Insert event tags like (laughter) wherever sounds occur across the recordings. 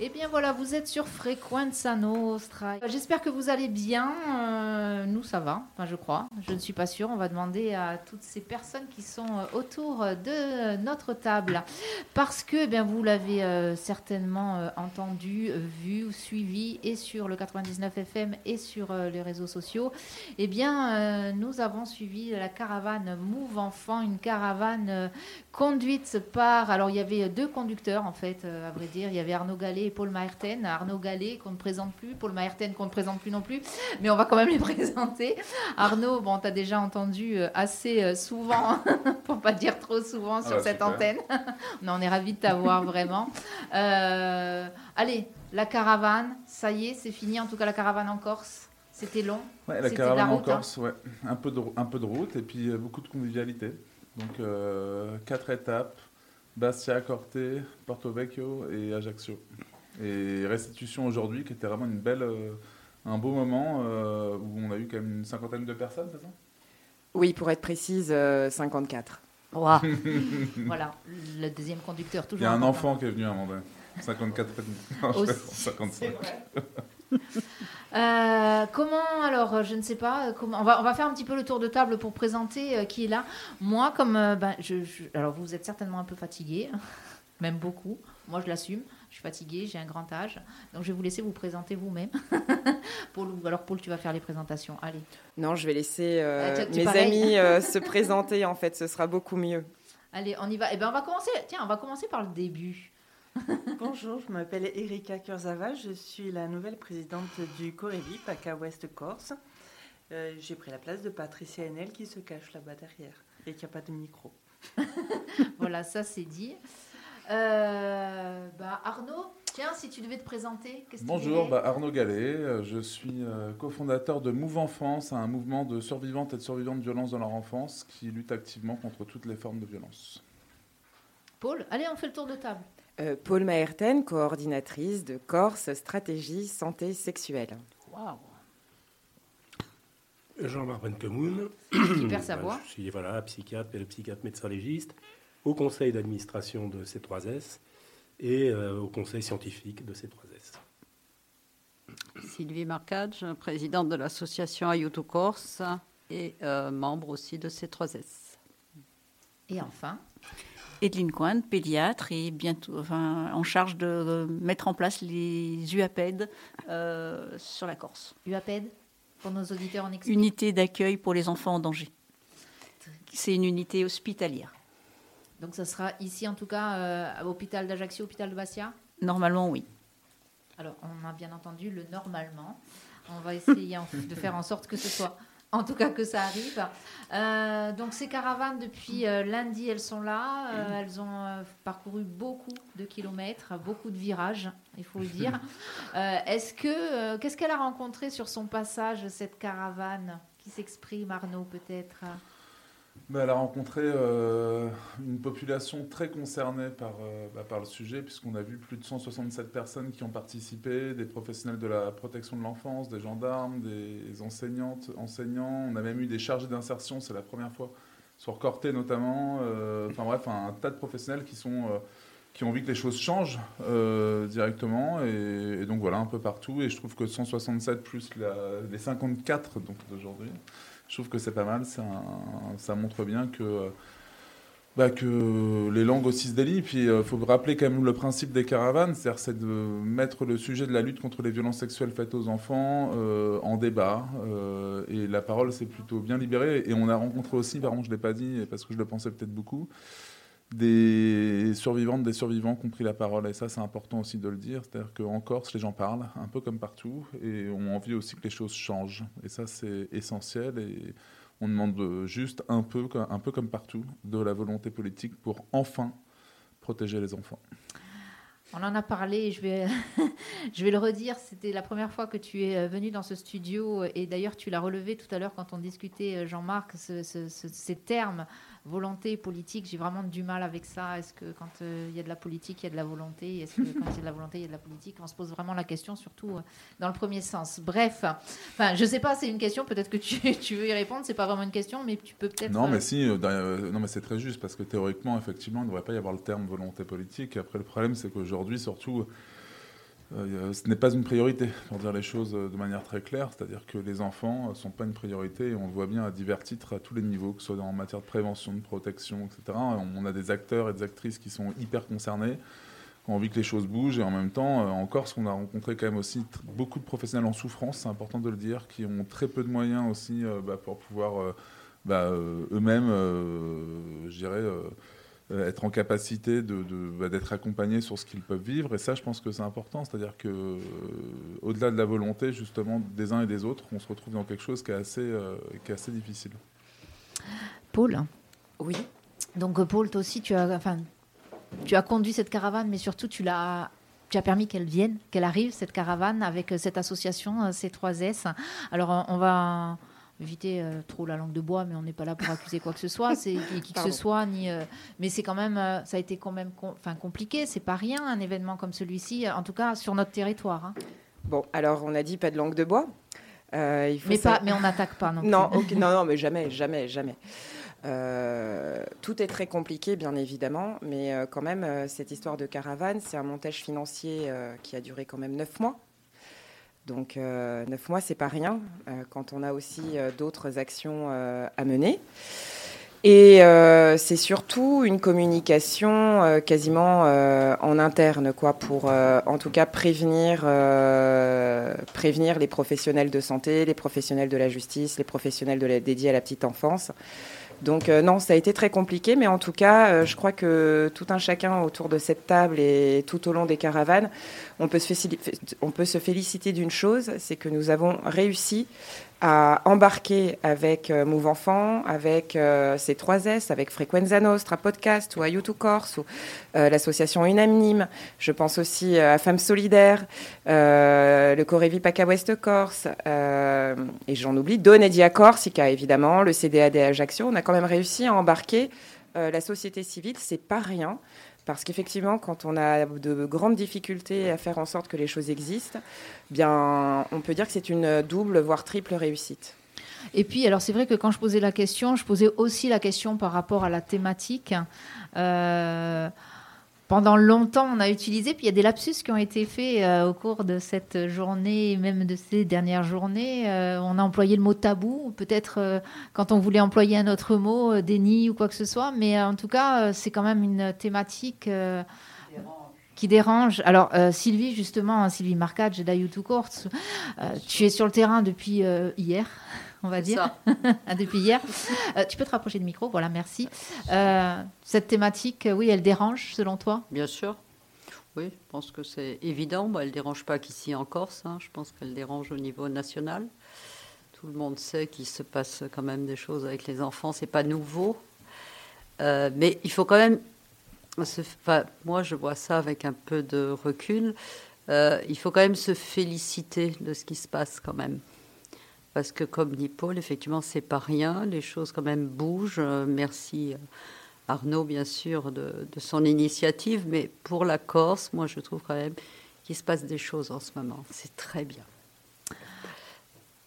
Eh bien voilà, vous êtes sur Frequenza Nostra. J'espère que vous allez bien. Euh, nous, ça va, enfin je crois. Je ne suis pas sûre. On va demander à toutes ces personnes qui sont euh, autour de notre table. Parce que, eh bien, vous l'avez euh, certainement entendu, vu suivi, et sur le 99 FM et sur les réseaux sociaux. Eh bien, nous avons suivi la caravane Move Enfant, une caravane conduite par... Alors, il y avait deux conducteurs, en fait, à vrai dire. Il y avait Arnaud Gallet Paul Maerten, Arnaud Gallet qu'on ne présente plus, Paul Maerten qu'on ne présente plus non plus, mais on va quand même les (laughs) présenter. Arnaud, bon, tu as déjà entendu euh, assez euh, souvent, (laughs) pour pas dire trop souvent ah sur bah, cette antenne. (laughs) on est ravis de t'avoir vraiment. Euh, allez, la caravane, ça y est, c'est fini, en tout cas la caravane en Corse. C'était long. Ouais, la caravane en hein. Corse, ouais. un, peu de, un peu de route et puis beaucoup de convivialité. Donc quatre étapes, Bastia, Corte, Porto Vecchio et Ajaccio. Et restitution aujourd'hui, qui était vraiment une belle, euh, un beau moment euh, où on a eu quand même une cinquantaine de personnes, c'est ça? Oui, pour être précise, 54. Euh, (laughs) voilà, le deuxième conducteur, toujours. Il y a un enfant qui est venu à un moment 54 non, 55. comment alors je ne sais pas comment on va on va faire un petit peu le tour de table pour présenter qui est là. Moi comme ben, je, alors vous êtes certainement un peu fatigué (laughs) même beaucoup. Moi je l'assume je suis fatiguée, j'ai un grand âge. Donc je vais vous laisser vous présenter vous-même. (laughs) Paul, alors Paul, tu vas faire les présentations. Allez. Non, je vais laisser euh, ah, mes amis euh, (laughs) se présenter. En fait, ce sera beaucoup mieux. Allez, on y va. Eh ben, on va commencer. Tiens, on va commencer par le début. (laughs) Bonjour, je m'appelle Erika Kurzava, je suis la nouvelle présidente du Corévi, PACA Ouest Corse. Euh, j'ai pris la place de Patricia Enel qui se cache là-bas derrière et qui n'a pas de micro. voilà, ça c'est dit. Euh, bah Arnaud, tiens, si tu devais te présenter, qu'est-ce que Bonjour, bah Arnaud Gallet, euh, je suis euh, cofondateur de Move Enfance, un mouvement de survivantes et de survivants de violences dans leur enfance qui lutte activement contre toutes les formes de violence. Paul, allez, on fait le tour de table. Paul Maerten, coordinatrice de Corse Stratégie Santé Sexuelle. Waouh Jean-Marc Benkemoun. Super savoir. Je suis voilà, psychiatre, psychiatre médecin légiste au conseil d'administration de C3S et euh, au conseil scientifique de C3S. Sylvie Marcage, présidente de l'association Ayuto Corse et euh, membre aussi de C3S. Et enfin Edline Coin, pédiatre et bientôt enfin, en charge de mettre en place les UAPED euh, sur la Corse. UAPED pour nos auditeurs en Unité d'accueil pour les enfants en danger. C'est une unité hospitalière. Donc ça sera ici en tout cas euh, à l'hôpital d'Ajaccio, hôpital de Bastia Normalement oui. Alors on a bien entendu le normalement. On va essayer de faire en sorte que ce soit en tout cas que ça arrive. Euh, donc ces caravanes, depuis euh, lundi, elles sont là. elles ont parcouru beaucoup de kilomètres, beaucoup de virages, il faut le dire. (laughs) Est-ce que qu'est-ce qu'elle a rencontré sur son passage cette caravane? Qui s'exprime, Arnaud, peut-être? Elle a rencontré euh, une population très concernée par, euh, bah, par le sujet, puisqu'on a vu plus de 167 personnes qui ont participé, des professionnels de la protection de l'enfance, des gendarmes, des enseignantes, enseignants. On a même eu des chargés d'insertion, c'est la première fois, sur Corté notamment. Euh, enfin bref, un, tas de professionnels qui ont envie que les choses changent directement. Et, donc voilà, un peu partout. Et je trouve que 167 plus les 54 d'aujourd'hui je trouve que c'est pas mal. Ça, montre bien que, bah, que les langues aussi se délient. Puis il euh, faut rappeler quand même le principe des caravanes, c'est-à-dire c'est de mettre le sujet de la lutte contre les violences sexuelles faites aux enfants euh, en débat. Euh, et la parole s'est plutôt bien libérée. Et on a rencontré aussi, par je ne l'ai pas dit parce que je le pensais peut-être beaucoup, des survivantes, des survivants qui ont pris la parole. Et ça, c'est important aussi de le dire. C'est-à-dire qu'en Corse, les gens parlent, un peu comme partout, et ont envie aussi que les choses changent. Et ça, c'est essentiel. Et on demande juste un peu, un peu comme partout, de la volonté politique pour enfin protéger les enfants. On en a parlé, je vais, (laughs) je vais le redire, c'était la première fois que tu es venu dans ce studio et d'ailleurs tu l'as relevé tout à l'heure quand on discutait, Jean-Marc, ces termes volonté politique, j'ai vraiment du mal avec ça. Est-ce que quand euh, il y a de la politique, il y a de la volonté? Est-ce que quand il y a de la volonté, il y a de la politique? On se pose vraiment la question, surtout euh, dans le premier sens. Bref, enfin, je sais pas, c'est une question, peut-être que tu, (laughs) tu, veux y répondre, c'est pas vraiment une question, mais tu peux peut-être... Non, mais euh, si, non, mais c'est très juste, parce que théoriquement, effectivement, il ne devrait pas y avoir le terme volonté politique. Après, le problème, c'est qu'aujourd'hui, surtout euh, ce n'est pas une priorité, pour dire les choses de manière très claire, c'est-à-dire que les enfants ne sont pas une priorité, et on le voit bien à divers titres, à tous les niveaux, que ce soit en matière de prévention, de protection, etc. On a des acteurs et des actrices qui sont hyper concernés, qui ont envie que les choses bougent, et en même temps, en Corse, on a rencontré quand même aussi beaucoup de professionnels en souffrance, c'est important de le dire, qui ont très peu de moyens aussi bah, pour pouvoir bah, eux-mêmes, je dirais euh, être en capacité de, bah, d'être accompagnés sur ce qu'ils peuvent vivre. Et ça, je pense que c'est important. C'est-à-dire que euh, au-delà de la volonté, justement, des uns et des autres, on se retrouve dans quelque chose qui est assez, euh, qui est assez difficile. Paul Oui. Donc, Paul, toi aussi, tu as, enfin, tu as conduit cette caravane, mais surtout, tu l'as tu as permis qu'elle vienne, qu'elle arrive, cette caravane, avec cette association C3S. Alors, on va, éviter euh, trop la langue de bois, mais on n'est pas là pour accuser quoi que ce soit, c'est qui, que ce soit, ni. Euh, mais c'est quand même, euh, ça a été quand même, enfin compliqué. C'est pas rien un événement comme celui-ci, en tout cas sur notre territoire. Hein. Bon, alors on a dit pas de langue de bois. il faut mais pas, mais on n'attaque pas non. Non, non, non, mais jamais, jamais, jamais. tout est très compliqué, bien évidemment, mais quand même, cette histoire de caravane, c'est un montage financier qui a duré quand même neuf mois. Donc euh, neuf mois, c'est pas rien euh, quand on a aussi euh, d'autres actions à mener. Et c'est surtout une communication quasiment en interne, quoi, pour en tout cas prévenir, prévenir les professionnels de santé, les professionnels de la justice, les professionnels dédiés à la petite enfance. Donc non, ça a été très compliqué, mais en tout cas, je crois que tout un chacun autour de cette table et tout au long des caravanes, on peut se, féliciter d'une chose, c'est que nous avons réussi à embarquer avec euh, Move Enfant, avec euh, C3S, avec Frequenza Nostra Podcast ou à YouTube Corse ou euh, l'association Unanime. Je pense aussi à Femmes Solidaires, le Corévi PACA West Corse et j'en oublie, Donedia Corsica évidemment, le CDAD Ajaccio. On a quand même réussi à embarquer la société civile, c'est pas rien. Parce qu'effectivement, quand on a de grandes difficultés à faire en sorte que les choses existent, bien, on peut dire que c'est une double, voire triple réussite. Et puis, alors c'est vrai que quand je posais la question, je posais aussi la question par rapport à la thématique. Euh, pendant longtemps, on a utilisé, puis il y a des lapsus qui ont été faits euh, au cours de cette journée, même de ces dernières journées. Euh, on a employé le mot tabou, peut-être euh, quand on voulait employer un autre mot, déni ou quoi que ce soit, mais en tout cas, c'est quand même une thématique qui dérange. Alors, Sylvie, justement, Sylvie Marcage de YouTube Courts, tu es sur le terrain depuis hier on va dire, (laughs) depuis hier. Euh, tu peux te rapprocher du micro, voilà, merci. Euh, cette thématique, oui, elle dérange selon toi? Bien sûr. Oui, je pense que c'est évident. elle ne dérange pas qu'ici en Corse. Hein. Je pense qu'elle dérange au niveau national. Tout le monde sait qu'il se passe quand même des choses avec les enfants. C'est pas nouveau. Euh, mais il faut quand même. moi, je vois ça avec un peu de recul. il faut quand même se féliciter de ce qui se passe quand même. Parce que comme dit Paul, effectivement, c'est pas rien. Les choses quand même bougent. Euh, merci euh, Arnaud, bien sûr, de, son initiative. Mais pour la Corse, moi, je trouve quand même qu'il se passe des choses en ce moment. C'est très bien.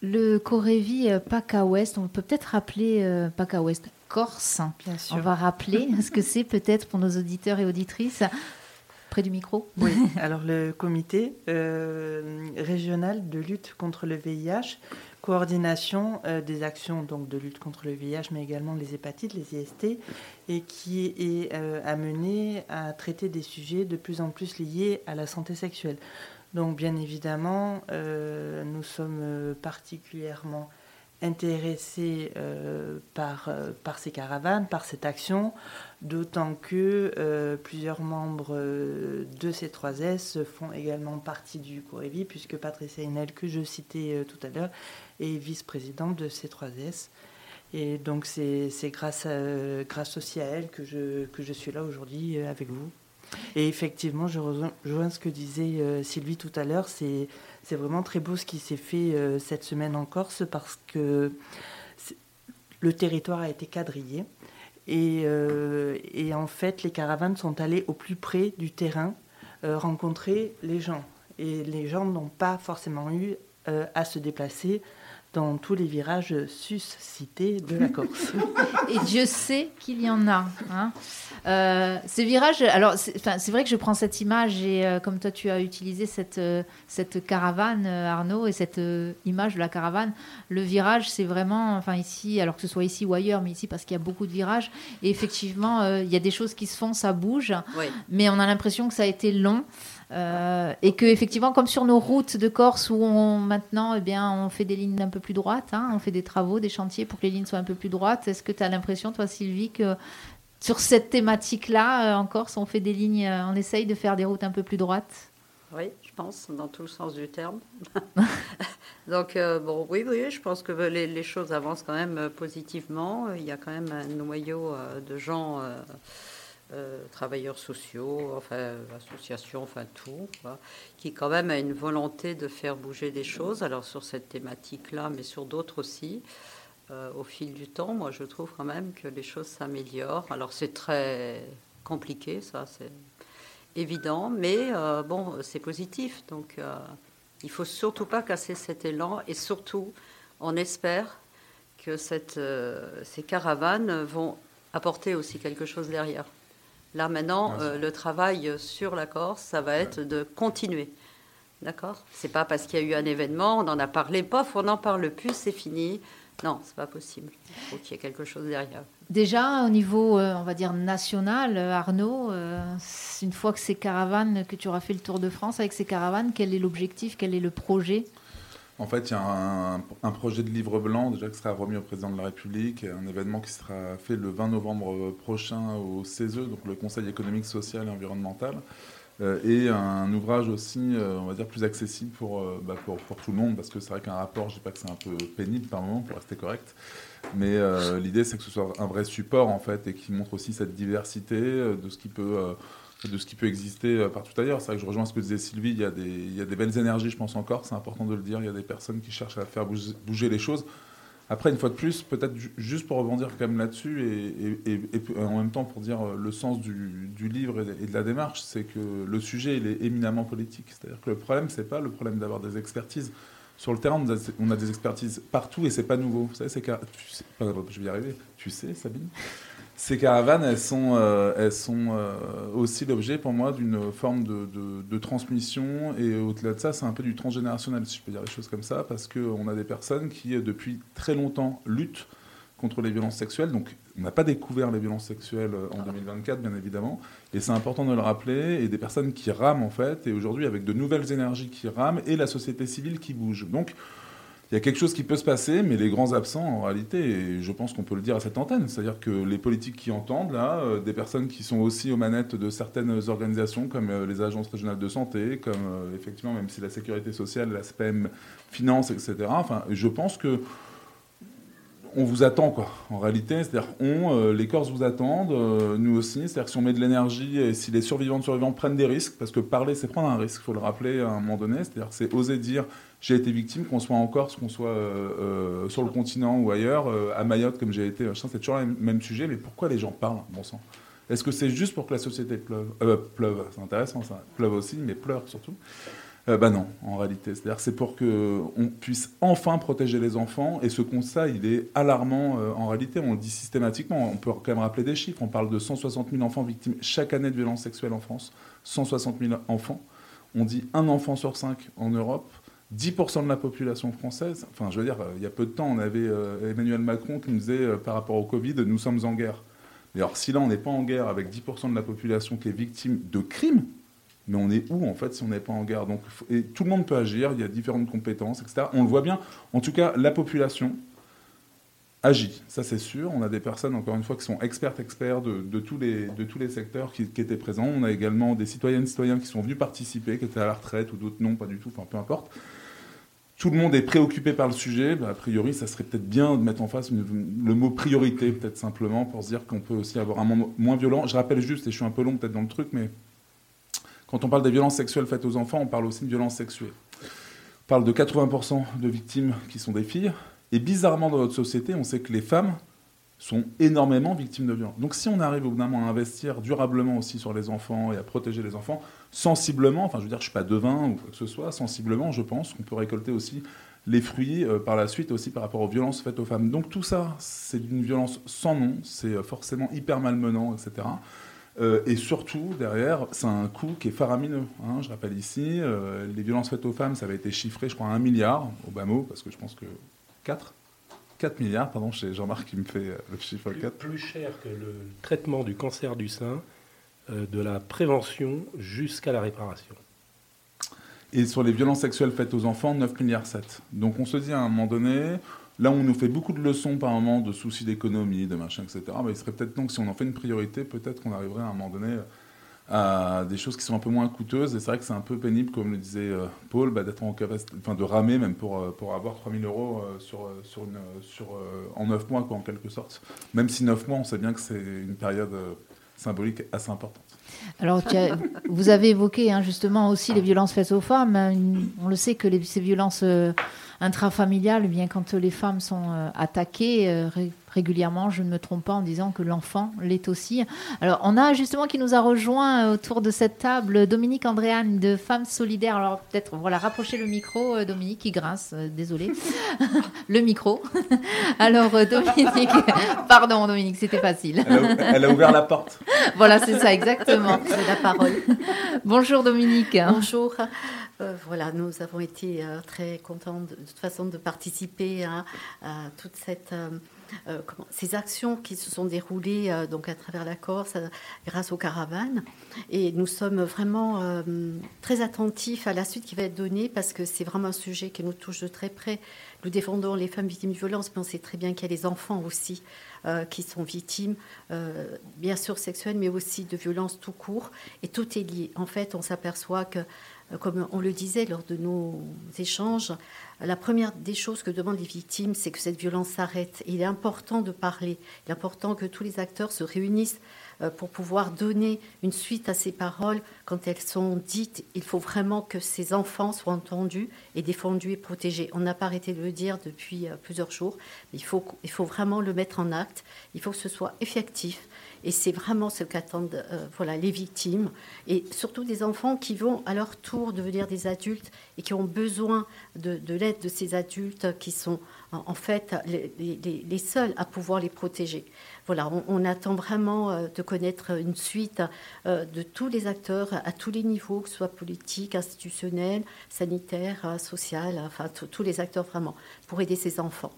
Le Corévi euh, PACA Ouest, on peut peut-être rappeler PACA Ouest Corse. Bien sûr. On va rappeler (laughs) ce que c'est peut-être pour nos auditeurs et auditrices près du micro? Oui, (laughs) alors le comité régional de lutte contre le VIH coordination euh, des actions de lutte contre le VIH, mais également les hépatites, les IST, et qui est euh, amené à traiter des sujets de plus en plus liés à la santé sexuelle. Donc bien évidemment, euh, nous sommes particulièrement intéressés par, par ces caravanes, par cette action, d'autant que plusieurs membres de ces 3S font également partie du Corévi, puisque Patricia Inel, que je citais tout à l'heure, et vice-présidente de C3S. Et donc c'est grâce, grâce aussi à elle que je, que je suis là aujourd'hui euh, avec vous. Et effectivement, je rejoins ce que disait euh, Sylvie tout à l'heure. C'est vraiment très beau ce qui s'est fait euh, cette semaine en Corse parce que le territoire a été quadrillé. Et, et, en fait, les caravanes sont allées au plus près du terrain rencontrer les gens. Et les gens n'ont pas forcément eu à se déplacer dans tous les virages sus-cités de la Corse. (laughs) Et Dieu sait qu'il y en a. Hein. Euh, ces virages, alors c'est vrai que je prends cette image et euh, comme toi tu as utilisé cette, euh, cette caravane, Arnaud, et cette image de la caravane, le virage c'est vraiment, enfin ici, alors que ce soit ici ou ailleurs, mais ici parce qu'il y a beaucoup de virages, et effectivement il y a des choses qui se font, ça bouge, mais on a l'impression que ça a été long. Euh, et que effectivement, comme sur nos routes de Corse où on, maintenant, eh bien, on fait des lignes un peu plus droites, hein, on fait des travaux, des chantiers pour que les lignes soient un peu plus droites. Est-ce que tu as l'impression, toi, Sylvie, que sur cette thématique-là, euh, en Corse, on fait des lignes, euh, on essaye de faire des routes un peu plus droites? Oui, je pense, dans tout le sens du terme. (laughs) Donc, bon, oui, oui, je pense que les, choses avancent quand même positivement. Il y a quand même un noyau de gens travailleurs sociaux, enfin associations, enfin tout, qui quand même a une volonté de faire bouger des choses. Alors sur cette thématique-là, mais sur d'autres aussi. Euh, au fil du temps, moi je trouve quand même que les choses s'améliorent. Alors c'est très compliqué, ça c'est évident, mais euh, bon, c'est positif. Donc il faut surtout pas casser cet élan et surtout on espère que ces caravanes vont apporter aussi quelque chose derrière. Là, maintenant, euh, le travail sur la Corse, ça va être de continuer. D'accord? C'est pas parce qu'il y a eu un événement, on en a parlé, pof, on n'en parle plus, c'est fini. Non, c'est pas possible. Il faut qu'il y ait quelque chose derrière. Déjà, au niveau, euh, on va dire, national, euh, Arnaud, une fois que ces caravanes, que tu auras fait le tour de France avec ces caravanes, quel est l'objectif, quel est le projet? En fait, il y a un, projet de livre blanc déjà qui sera remis au président de la République, un événement qui sera fait le 20 novembre prochain au CESE, donc le Conseil économique, social et environnemental, euh, et un ouvrage aussi, euh, on va dire, plus accessible pour, euh, bah, pour, tout le monde, parce que c'est vrai qu'un rapport, je dis pas que c'est un peu pénible par moment, pour rester correct, mais l'idée c'est que ce soit un vrai support en fait, et qui montre aussi cette diversité de ce qui peut de ce qui peut exister euh, partout ailleurs. C'est vrai que je rejoins ce que disait Sylvie, il y, a des, il y a des belles énergies, je pense encore, c'est important de le dire, il y a des personnes qui cherchent à faire bouger, les choses. Après, une fois de plus, peut-être juste pour rebondir quand même là-dessus, et, en même temps pour dire euh, le sens du, livre et de la démarche, c'est que le sujet, il est éminemment politique. C'est-à-dire que le problème, c'est pas le problème d'avoir des expertises. Sur le terrain, on a des expertises partout et c'est pas nouveau. Vous savez, c'est je vais y arriver. Tu sais, Sabine? Ces caravanes, elles sont, euh, elles sont euh, aussi l'objet pour moi d'une forme de, de, transmission. Et au-delà de ça, c'est un peu du transgénérationnel, si je peux dire les choses comme ça, parce qu'on a des personnes qui, depuis très longtemps, luttent contre les violences sexuelles. Donc, on n'a pas découvert les violences sexuelles euh, en 2024, bien évidemment. Et c'est important de le rappeler. Et des personnes qui rament, en fait, et aujourd'hui, avec de nouvelles énergies qui rament, et la société civile qui bouge. Donc, il y a quelque chose qui peut se passer, mais les grands absents, en réalité, et je pense qu'on peut le dire à cette antenne, c'est-à-dire que les politiques qui entendent, là, euh, des personnes qui sont aussi aux manettes de certaines organisations, comme euh, les agences régionales de santé, comme euh, effectivement, même si la sécurité sociale, la SPEM, finance, etc., enfin, je pense que on vous attend, quoi. En réalité, c'est-à-dire on, les Corses vous attendent, nous aussi. C'est-à-dire si on met de l'énergie et si les survivants de survivants prennent des risques, parce que parler, c'est prendre un risque, il faut le rappeler à un moment donné. C'est-à-dire c'est oser dire j'ai été victime, qu'on soit en Corse, qu'on soit euh, euh, sur le continent ou ailleurs, euh, à Mayotte comme j'ai été, c'est toujours le même sujet, mais pourquoi les gens parlent, bon sang Est-ce que c'est juste pour que la société pleuve Pleuve, c'est intéressant ça, pleuve aussi, mais pleure surtout? Bah non, en réalité. C'est-à-dire c'est pour qu'on puisse enfin protéger les enfants. Et ce constat, il est alarmant en réalité. On le dit systématiquement. On peut quand même rappeler des chiffres. On parle de 160 000 enfants victimes chaque année de violences sexuelles en France. 160 000 enfants. On dit un enfant sur cinq en Europe. 10% de la population française, enfin je veux dire, il y a peu de temps, on avait euh, Emmanuel Macron qui nous disait euh, par rapport au Covid, nous sommes en guerre. Mais alors si là on n'est pas en guerre avec 10% de la population qui est victime de crimes, mais on est où en fait si on n'est pas en guerre? Donc et tout le monde peut agir, il y a différentes compétences, etc. On le voit bien. En tout cas, la population agit, ça c'est sûr. On a des personnes, encore une fois, qui sont expertes, experts de, tous, les, de tous les secteurs qui, qui, étaient présents. On a également des citoyennes, citoyens qui sont venus participer, qui étaient à la retraite ou d'autres non, pas du tout, enfin peu importe tout le monde est préoccupé par le sujet, bah, a priori, ça serait peut-être bien de mettre en face le mot priorité, peut-être simplement, pour se dire qu'on peut aussi avoir un monde moins violent. Je rappelle juste, et je suis un peu long peut-être dans le truc, mais quand on parle des violences sexuelles faites aux enfants, on parle aussi de violences sexuelles. On parle de 80% de victimes qui sont des filles. Et bizarrement, dans notre société, on sait que les femmes sont énormément victimes de violences. Donc si on arrive au bout d'un moment à investir durablement aussi sur les enfants et à protéger les enfants, sensiblement, enfin je veux dire, je ne suis pas devin ou quoi que ce soit, sensiblement, je pense qu'on peut récolter aussi les fruits euh, par la suite aussi par rapport aux violences faites aux femmes. Donc tout ça, c'est une violence sans nom, c'est euh, forcément hyper malmenant, etc. Euh, et surtout, derrière, c'est un coût qui est faramineux. hein. Je rappelle ici, les violences faites aux femmes, ça avait été chiffré, je crois, à 1 milliard, au bas mot, parce que je pense que 4 4 milliards, pardon, chez Jean-Marc qui me fait euh, le chiffre Plus, 4. plus cher que le traitement du cancer du sein, euh, de la prévention jusqu'à la réparation. Et sur les violences sexuelles faites aux enfants, 9 milliards 7. Donc on se dit à un moment donné, là on nous fait beaucoup de leçons par moment de soucis d'économie, de machin, etc. Mais il serait peut-être que si on en fait une priorité, peut-être qu'on arriverait à un moment donné à des choses qui sont un peu moins coûteuses. Et c'est vrai que c'est un peu pénible, comme le disait euh, Paul, bah, d'être en capacité, enfin de ramer même pour, euh, pour avoir 3000 euros euh, sur, sur en 9 mois, en quelque sorte. Même si 9 mois, on sait bien que c'est une période symbolique assez importante. Alors, vous avez évoqué hein, justement aussi les violences faites aux femmes. On le sait que ces violences intrafamiliales, bien quand les femmes sont attaquées régulièrement, je ne me trompe pas en disant que l'enfant l'est aussi. Alors, on a justement qui nous a rejoint euh, autour de cette table Dominique Andréane de Femmes Solidaires. Alors, peut-être, voilà, rapprochez le micro, euh, Dominique, qui grince, euh, désolé. (laughs) le micro. Alors, euh, Dominique, (laughs) pardon, Dominique, c'était facile. Elle a, elle a ouvert la porte. (laughs) Voilà, c'est ça, exactement. Avez la parole. Bonjour Dominique. Bonjour. Euh, voilà, nous avons été euh, très contents de, de toute façon de participer à, à toute cette euh, comment- ces actions qui se sont déroulées euh, donc à travers la Corse euh, grâce aux caravanes. Et nous sommes vraiment très attentifs à la suite qui va être donnée parce que c'est vraiment un sujet qui nous touche de très près. Nous défendons les femmes victimes de violences, mais on sait très bien qu'il y a les enfants aussi qui sont victimes, bien sûr sexuelles, mais aussi de violences tout court. Et tout est lié. En fait, on s'aperçoit que, comme on le disait lors de nos échanges, la première des choses que demandent les victimes, c'est que cette violence s'arrête. Il est important de parler. Il est important que tous les acteurs se réunissent euh, pour pouvoir donner une suite à ces paroles quand elles sont dites. Il faut vraiment que ces enfants soient entendus et défendus et protégés. On n'a pas arrêté de le dire depuis euh, plusieurs jours. Il faut, il faut vraiment le mettre en acte. Il faut que ce soit effectif. Et c'est vraiment ce qu'attendent euh, voilà, les victimes et surtout des enfants qui vont à leur tour devenir des adultes et qui ont besoin de, de l'aide de ces adultes qui sont en fait les, seuls à pouvoir les protéger. Voilà, on, on attend vraiment euh, de connaître une suite euh, de tous les acteurs à tous les niveaux, que ce soit politique, institutionnel, sanitaire, social, enfin tous les acteurs vraiment, pour aider ces enfants.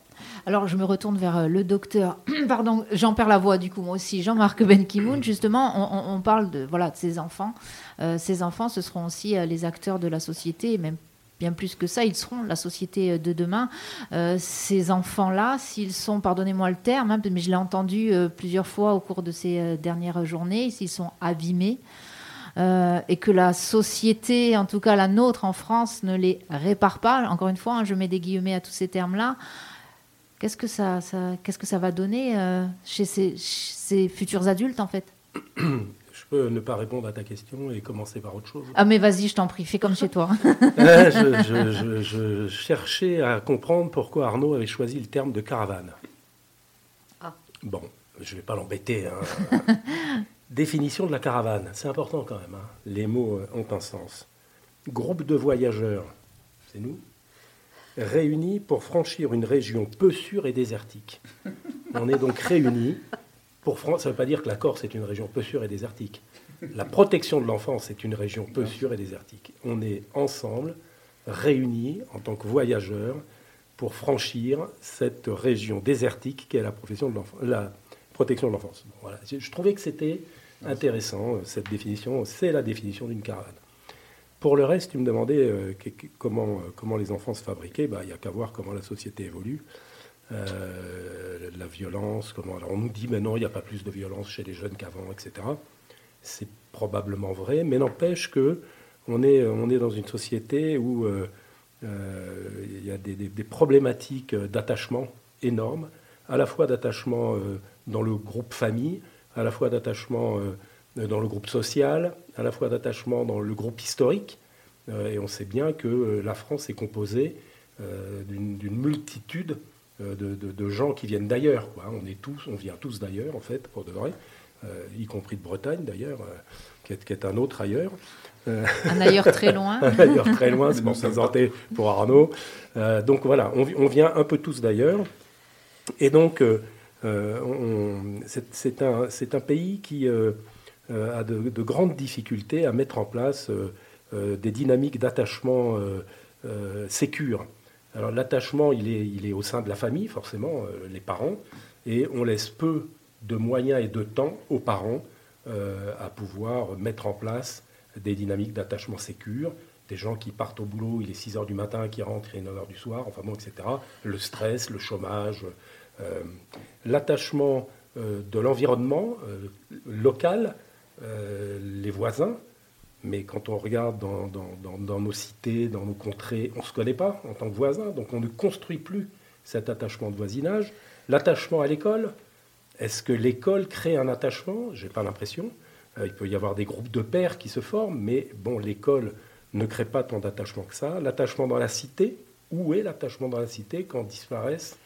Alors, je me retourne vers euh, le docteur. (clears throat) Pardon, j'en perds la voix du coup, moi aussi. Jean-Marc Benkimoun, justement, on, parle de, voilà, de ces enfants. Euh, ces enfants, ce seront aussi euh, les acteurs de la société, et même bien plus que ça, ils seront la société de demain. Euh, ces enfants-là, s'ils sont, pardonnez-moi le terme, hein, mais je l'ai entendu euh, plusieurs fois au cours de ces euh, dernières journées, s'ils sont abîmés, et que la société, en tout cas la nôtre en France, ne les répare pas. Encore une fois, hein, je mets des guillemets à tous ces termes-là. Qu'est-ce que ça, ça- qu'est-ce que ça va donner euh, chez, ces, chez ces futurs adultes, en fait? (clears throat) Je peux ne pas répondre à ta question et commencer par autre chose. Ah, mais vas-y, je t'en prie, fais comme chez toi. (laughs) Euh, je, je- je- je cherchais à comprendre pourquoi Arnaud avait choisi le terme de caravane. Ah. Bon, je ne vais pas l'embêter. hein. (laughs) Définition de la caravane, c'est important quand même. hein. Les mots euh, ont un sens. Groupe de voyageurs, c'est nous, réunis pour franchir une région peu sûre et désertique. On est donc réunis pour fran- Ça ne veut pas dire que la Corse est une région peu sûre et désertique. La protection de l'enfance est une région peu sûre et désertique. On est ensemble, réunis en tant que voyageurs, pour franchir cette région désertique qu'est la, profession de la protection de l'enfance. Bon, voilà. Je je trouvais que c'était intéressant, euh, cette définition. C'est la définition d'une caravane. Pour le reste, tu me demandais euh, euh, comment les enfants se fabriquaient. Bah, Il n'y a qu'à voir comment la société évolue. Euh, la violence, comment... Alors on nous dit maintenant il n'y a pas plus de violence chez les jeunes qu'avant, etc. C'est probablement vrai, mais n'empêche que on est, dans une société où il y a des, problématiques d'attachement énormes, à la fois d'attachement dans le groupe famille, à la fois d'attachement dans le groupe social, à la fois d'attachement dans le groupe historique. Euh, et on sait bien que euh, la France est composée euh, d'une multitude de, gens qui viennent d'ailleurs. On, est tous, on vient tous d'ailleurs, en fait, pour de vrai, y compris de Bretagne d'ailleurs, qui, qui, est un autre ailleurs. Un ailleurs très loin. (laughs) un ailleurs très loin, c'est pour (laughs) présenter pour Arnaud. donc voilà, on, on, vient un peu tous d'ailleurs. Et donc, c'est un, un, pays qui a de, de, grandes difficultés à mettre en place des dynamiques d'attachement sécures. Alors l'attachement, il est, au sein de la famille, forcément, euh, les parents, et on laisse peu de moyens et de temps aux parents euh, à pouvoir mettre en place des dynamiques d'attachement sécure, des gens qui partent au boulot, il est 6 heures du matin, qui rentrent, il est 9 heures du soir, enfin bon, etc. Le stress, le chômage, euh, l'attachement de l'environnement local, les voisins, mais quand on regarde dans, nos cités, dans nos contrées, on ne se connaît pas en tant que voisin, donc on ne construit plus cet attachement de voisinage. L'attachement à l'école, est-ce que l'école crée un attachement? Je n'ai pas l'impression. Euh, il peut y avoir des groupes de pères qui se forment, mais bon, l'école ne crée pas tant d'attachement que ça. L'attachement dans la cité, où est l'attachement dans la cité quand disparaissent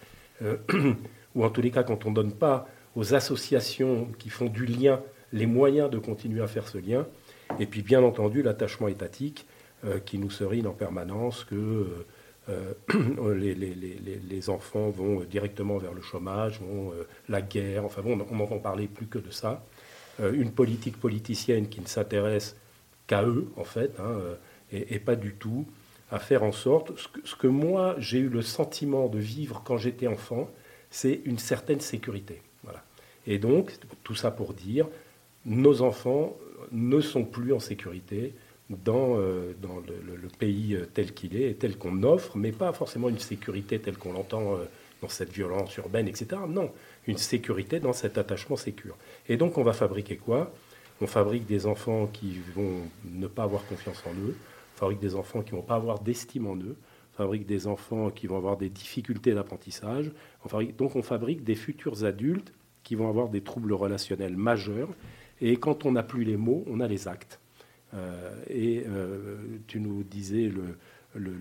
euh, (clears throat) Ou en tous les cas, quand on ne donne pas aux associations qui font du lien les moyens de continuer à faire ce lien, et puis, bien entendu, l'attachement étatique euh, qui nous serine en permanence que euh, (clears throat) euh, les, enfants vont directement vers le chômage, vont la guerre. Enfin bon, on n'entend parler plus que de ça. une politique politicienne qui ne s'intéresse qu'à eux, en fait, hein, et, pas du tout à faire en sorte. Ce que, ce que moi, j'ai eu le sentiment de vivre quand j'étais enfant, c'est une certaine sécurité. Voilà. Et donc, tout ça pour dire, nos enfants ne sont plus en sécurité dans, euh, dans le, pays euh, tel qu'il est tel qu'on offre, mais pas forcément une sécurité telle qu'on l'entend euh, dans cette violence urbaine, etc. Non, une sécurité dans cet attachement sécure. Et donc on va fabriquer quoi? On fabrique des enfants qui vont ne pas avoir confiance en eux, on fabrique des enfants qui ne vont pas avoir d'estime en eux, on fabrique des enfants qui vont avoir des difficultés d'apprentissage, donc on fabrique des futurs adultes qui vont avoir des troubles relationnels majeurs et quand on n'a plus les mots, on a les actes. Euh, et euh, tu nous disais le, le,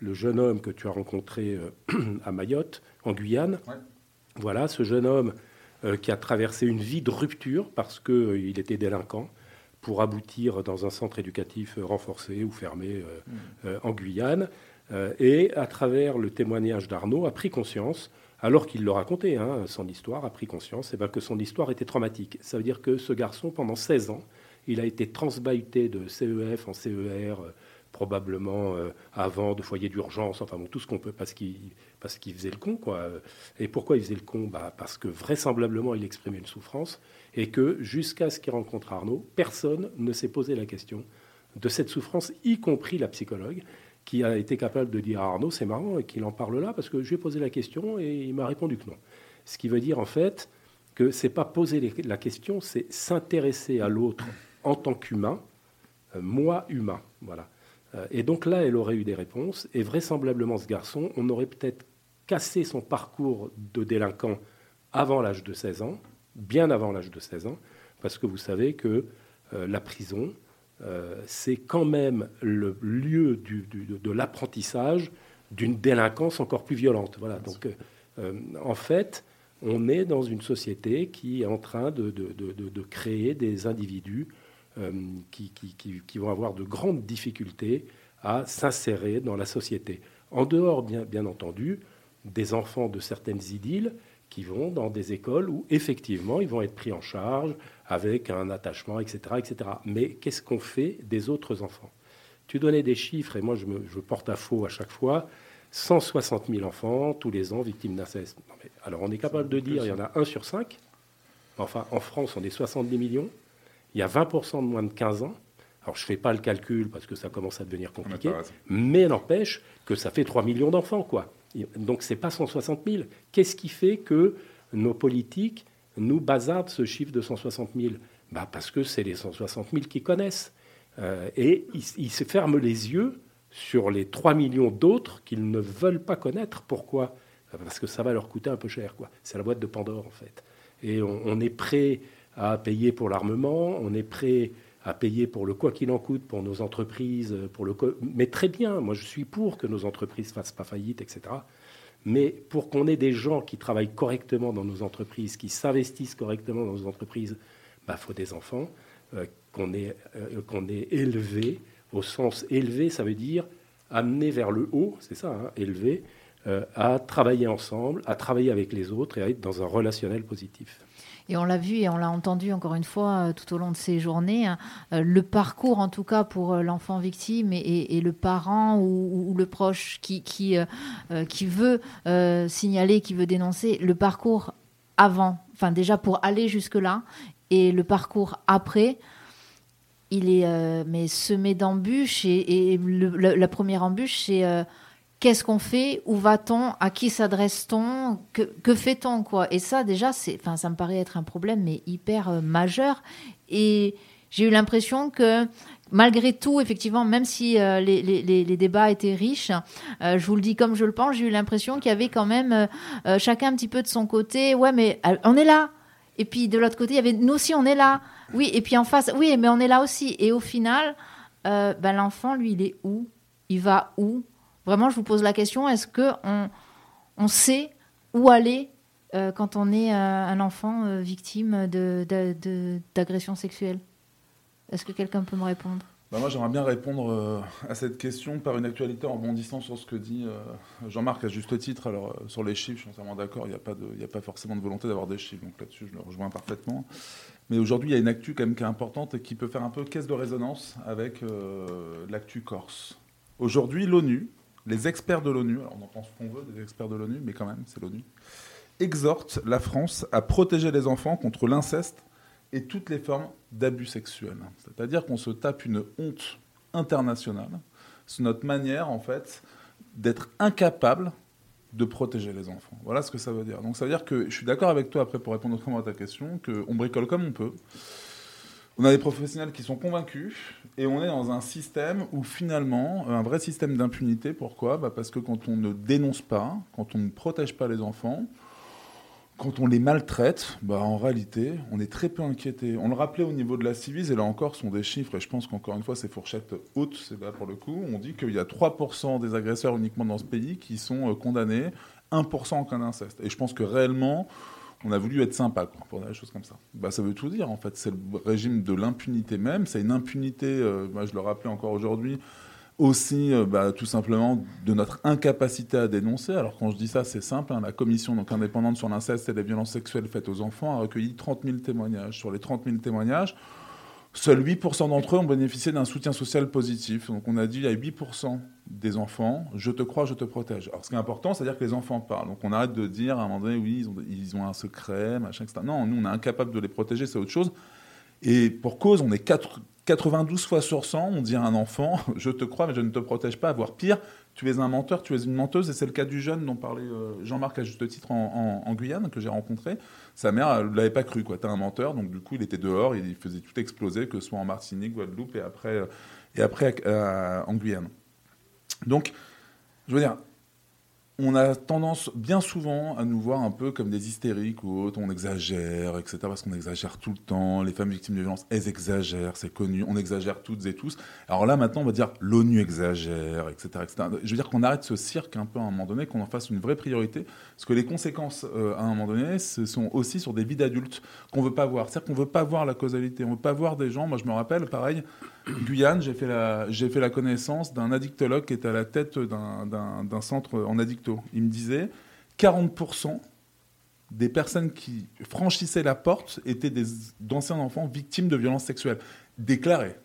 le, jeune homme que tu as rencontré euh, (clears throat) à Mayotte, en Guyane. Voilà, ce jeune homme qui a traversé une vie de rupture parce qu'il était délinquant pour aboutir dans un centre éducatif renforcé ou fermé mmh. en Guyane. et à travers le témoignage d'Arnaud, a pris conscience alors qu'il le racontait, hein, son histoire, a pris conscience eh ben, que son histoire était traumatique. Ça veut dire que ce garçon, pendant 16 ans, il a été transbahuté de CEF en CER, euh, probablement euh, avant, de foyer d'urgence, enfin bon, tout ce qu'on peut, parce qu'il parce qu'il faisait le con. Quoi. Et pourquoi il faisait le con? Bah, Parce que vraisemblablement, il exprimait une souffrance, et que jusqu'à ce qu'il rencontre Arnaud, personne ne s'est posé la question de cette souffrance, y compris la psychologue qui a été capable de dire à Arnaud, c'est marrant, qu'il en parle là, parce que je lui ai posé la question et il m'a répondu que non. Ce qui veut dire en fait que c'est pas poser la question, c'est s'intéresser à l'autre en tant qu'humain, euh, moi humain, voilà. Euh, et donc là, elle aurait eu des réponses, et vraisemblablement ce garçon, on aurait peut-être cassé son parcours de délinquant avant l'âge de 16 ans, bien avant l'âge de 16 ans, parce que vous savez que euh, la prison, euh, c'est quand même le lieu de, l'apprentissage d'une délinquance encore plus violente. Voilà. Donc, euh, en fait, on est dans une société qui est en train de, créer des individus euh, qui, vont avoir de grandes difficultés à s'insérer dans la société. En dehors, bien, bien entendu, des enfants de certaines idylles qui vont dans des écoles où effectivement ils vont être pris en charge avec un attachement, etc. etc. Mais qu'est-ce qu'on fait des autres enfants? Tu donnais des chiffres et moi je, me, porte à faux à chaque fois. 160 000 enfants tous les ans victimes d'inceste. Alors on est capable de dire il y en a un sur cinq. Enfin en France on est 70 millions. Il y a 20% de moins de 15 ans. Alors je ne fais pas le calcul parce que ça commence à devenir compliqué, mais n'empêche que ça fait 3 millions d'enfants quoi. Donc ce n'est pas 160 000. Qu'est-ce qui fait que nos politiques nous bazardent ce chiffre de 160 000 bah Parce que c'est les 160 000 qui connaissent. Euh, et ils, se ferment les yeux sur les 3 millions d'autres qu'ils ne veulent pas connaître. Pourquoi? Parce que ça va leur coûter un peu cher. quoi. C'est la boîte de Pandore, en fait. Et on, est prêt à payer pour l'armement, on est prêt à payer pour le quoi qu'il en coûte pour nos entreprises, pour le mais très bien, moi je suis pour que nos entreprises fassent pas faillite, etc. Mais pour qu'on ait des gens qui travaillent correctement dans nos entreprises, qui s'investissent correctement dans nos entreprises, il bah, faut des enfants euh, qu'on ait, euh, ait élevés. Au sens élevé, ça veut dire amener vers le haut, c'est ça, hein, élevé, euh, à travailler ensemble, à travailler avec les autres et à être dans un relationnel positif. Et on l'a vu et on l'a entendu encore une fois euh, tout au long de ces journées. Hein, euh, le parcours, en tout cas pour euh, l'enfant victime et, le parent ou, le proche qui, qui, qui veut signaler, qui veut dénoncer, le parcours avant, enfin déjà pour aller jusque-là, et le parcours après, il est mais semé d'embûches. Et, la, première embûche, c'est qu'est-ce qu'on fait Où va-t-on À qui s'adresse-t-on Que, fait-on quoi Et ça, déjà, c'est, enfin, ça me paraît être un problème, mais hyper euh, majeur. Et j'ai eu l'impression que malgré tout, effectivement, même si euh, les, débats étaient riches, euh, je vous le dis comme je le pense, j'ai eu l'impression qu'il y avait quand même chacun un petit peu de son côté. Ouais, mais on est là. Et puis de l'autre côté, il y avait nous aussi, on est là. Oui, et puis en face, oui, mais on est là aussi. Et au final, ben, l'enfant, lui, il est où? Il va où? Vraiment, je vous pose la question, est-ce qu'on on sait où aller euh, quand on est euh, un enfant euh, victime d'agression sexuelle Est-ce que quelqu'un peut me répondre? Bah, moi, j'aimerais bien répondre à cette question par une actualité en rebondissant sur ce que dit Jean-Marc à juste titre. Alors, sur les chiffres, je suis entièrement d'accord, il n'y a, a pas forcément de volonté d'avoir des chiffres, donc là-dessus, je le rejoins parfaitement. Mais aujourd'hui, il y a une actu quand même qui est importante et qui peut faire un peu caisse de résonance avec l'actu corse. Aujourd'hui, l'ONU les experts de l'ONU, alors on en pense qu'on veut des experts de l'ONU, mais quand même, c'est l'ONU, exhortent la France à protéger les enfants contre l'inceste et toutes les formes d'abus sexuels. C'est-à-dire qu'on se tape une honte internationale. C'est notre manière, en fait, d'être incapable de protéger les enfants. Voilà ce que ça veut dire. Donc ça veut dire que je suis d'accord avec toi, après, pour répondre autrement à ta question, qu'on bricole comme on peut. On a des professionnels qui sont convaincus et on est dans un système où finalement, un vrai système d'impunité. Pourquoi? Bah Parce que quand on ne dénonce pas, quand on ne protège pas les enfants, quand on les maltraite, bah en réalité, on est très peu inquiété. On le rappelait au niveau de la civise, et là encore, ce sont des chiffres, et je pense qu'encore une fois, ces fourchettes hautes, c'est là pour le coup. On dit qu'il y a 3% des agresseurs uniquement dans ce pays qui sont euh, condamnés, 1% en cas d'inceste. Et je pense que réellement, on a voulu être sympa pour des choses comme ça. Bah, ça veut tout dire en fait. C'est le régime de l'impunité même. C'est une impunité, euh, moi je le rappelais encore aujourd'hui, aussi euh, bah, tout simplement de notre incapacité à dénoncer. Alors quand je dis ça, c'est simple. Hein. la commission donc, indépendante sur l'inceste et les violences sexuelles faites aux enfants a recueilli 30 000 témoignages. Sur les 30 000 témoignages, Seuls 8% d'entre eux ont bénéficié d'un soutien social positif. Donc on a dit, a 8% des enfants, je te crois, je te protège. Alors ce qui est important, c'est-à-dire que les enfants parlent. Donc on arrête de dire à un moment donné, oui, ils ont, ils ont un secret, machin, etc. Non, nous, on est incapable de les protéger, c'est autre chose. Et pour cause, on est 4, 92 fois sur 100, on dit à un enfant, (laughs) je te crois, mais je ne te protège pas, voire pire, tu es un menteur, tu es une menteuse, et c'est le cas du jeune dont parlait euh, Jean-Marc à juste titre en, Guyane, que j'ai rencontré. Sa mère ne l'avait pas cru, quoi. T'es un menteur, donc du coup, il était dehors, il faisait tout exploser, que ce soit en Martinique, Guadeloupe, et après, euh, et après euh, en Guyane. Donc, je veux dire, on a tendance bien souvent à nous voir un peu comme des hystériques ou autres, on exagère, etc. Parce qu'on exagère tout le temps. Les femmes victimes de violences, elles exagèrent, c'est connu. On exagère toutes et tous. Alors là, maintenant, on va dire l'ONU exagère, etc., etc. Je veux dire qu'on arrête ce cirque un peu à un moment donné, qu'on en fasse une vraie priorité. Parce que les conséquences, euh, à un moment donné, ce sont aussi sur des vies d'adultes qu'on veut pas voir. C'est-à-dire qu'on veut pas voir la causalité. On veut pas voir des gens. Moi, je me rappelle, pareil, Guyane, j'ai fait, la, fait la connaissance d'un addictologue qui est à la tête d'un centre en addicto. Il me disait 40% des personnes qui franchissaient la porte étaient d'anciens enfants victimes de violences sexuelles, déclarées.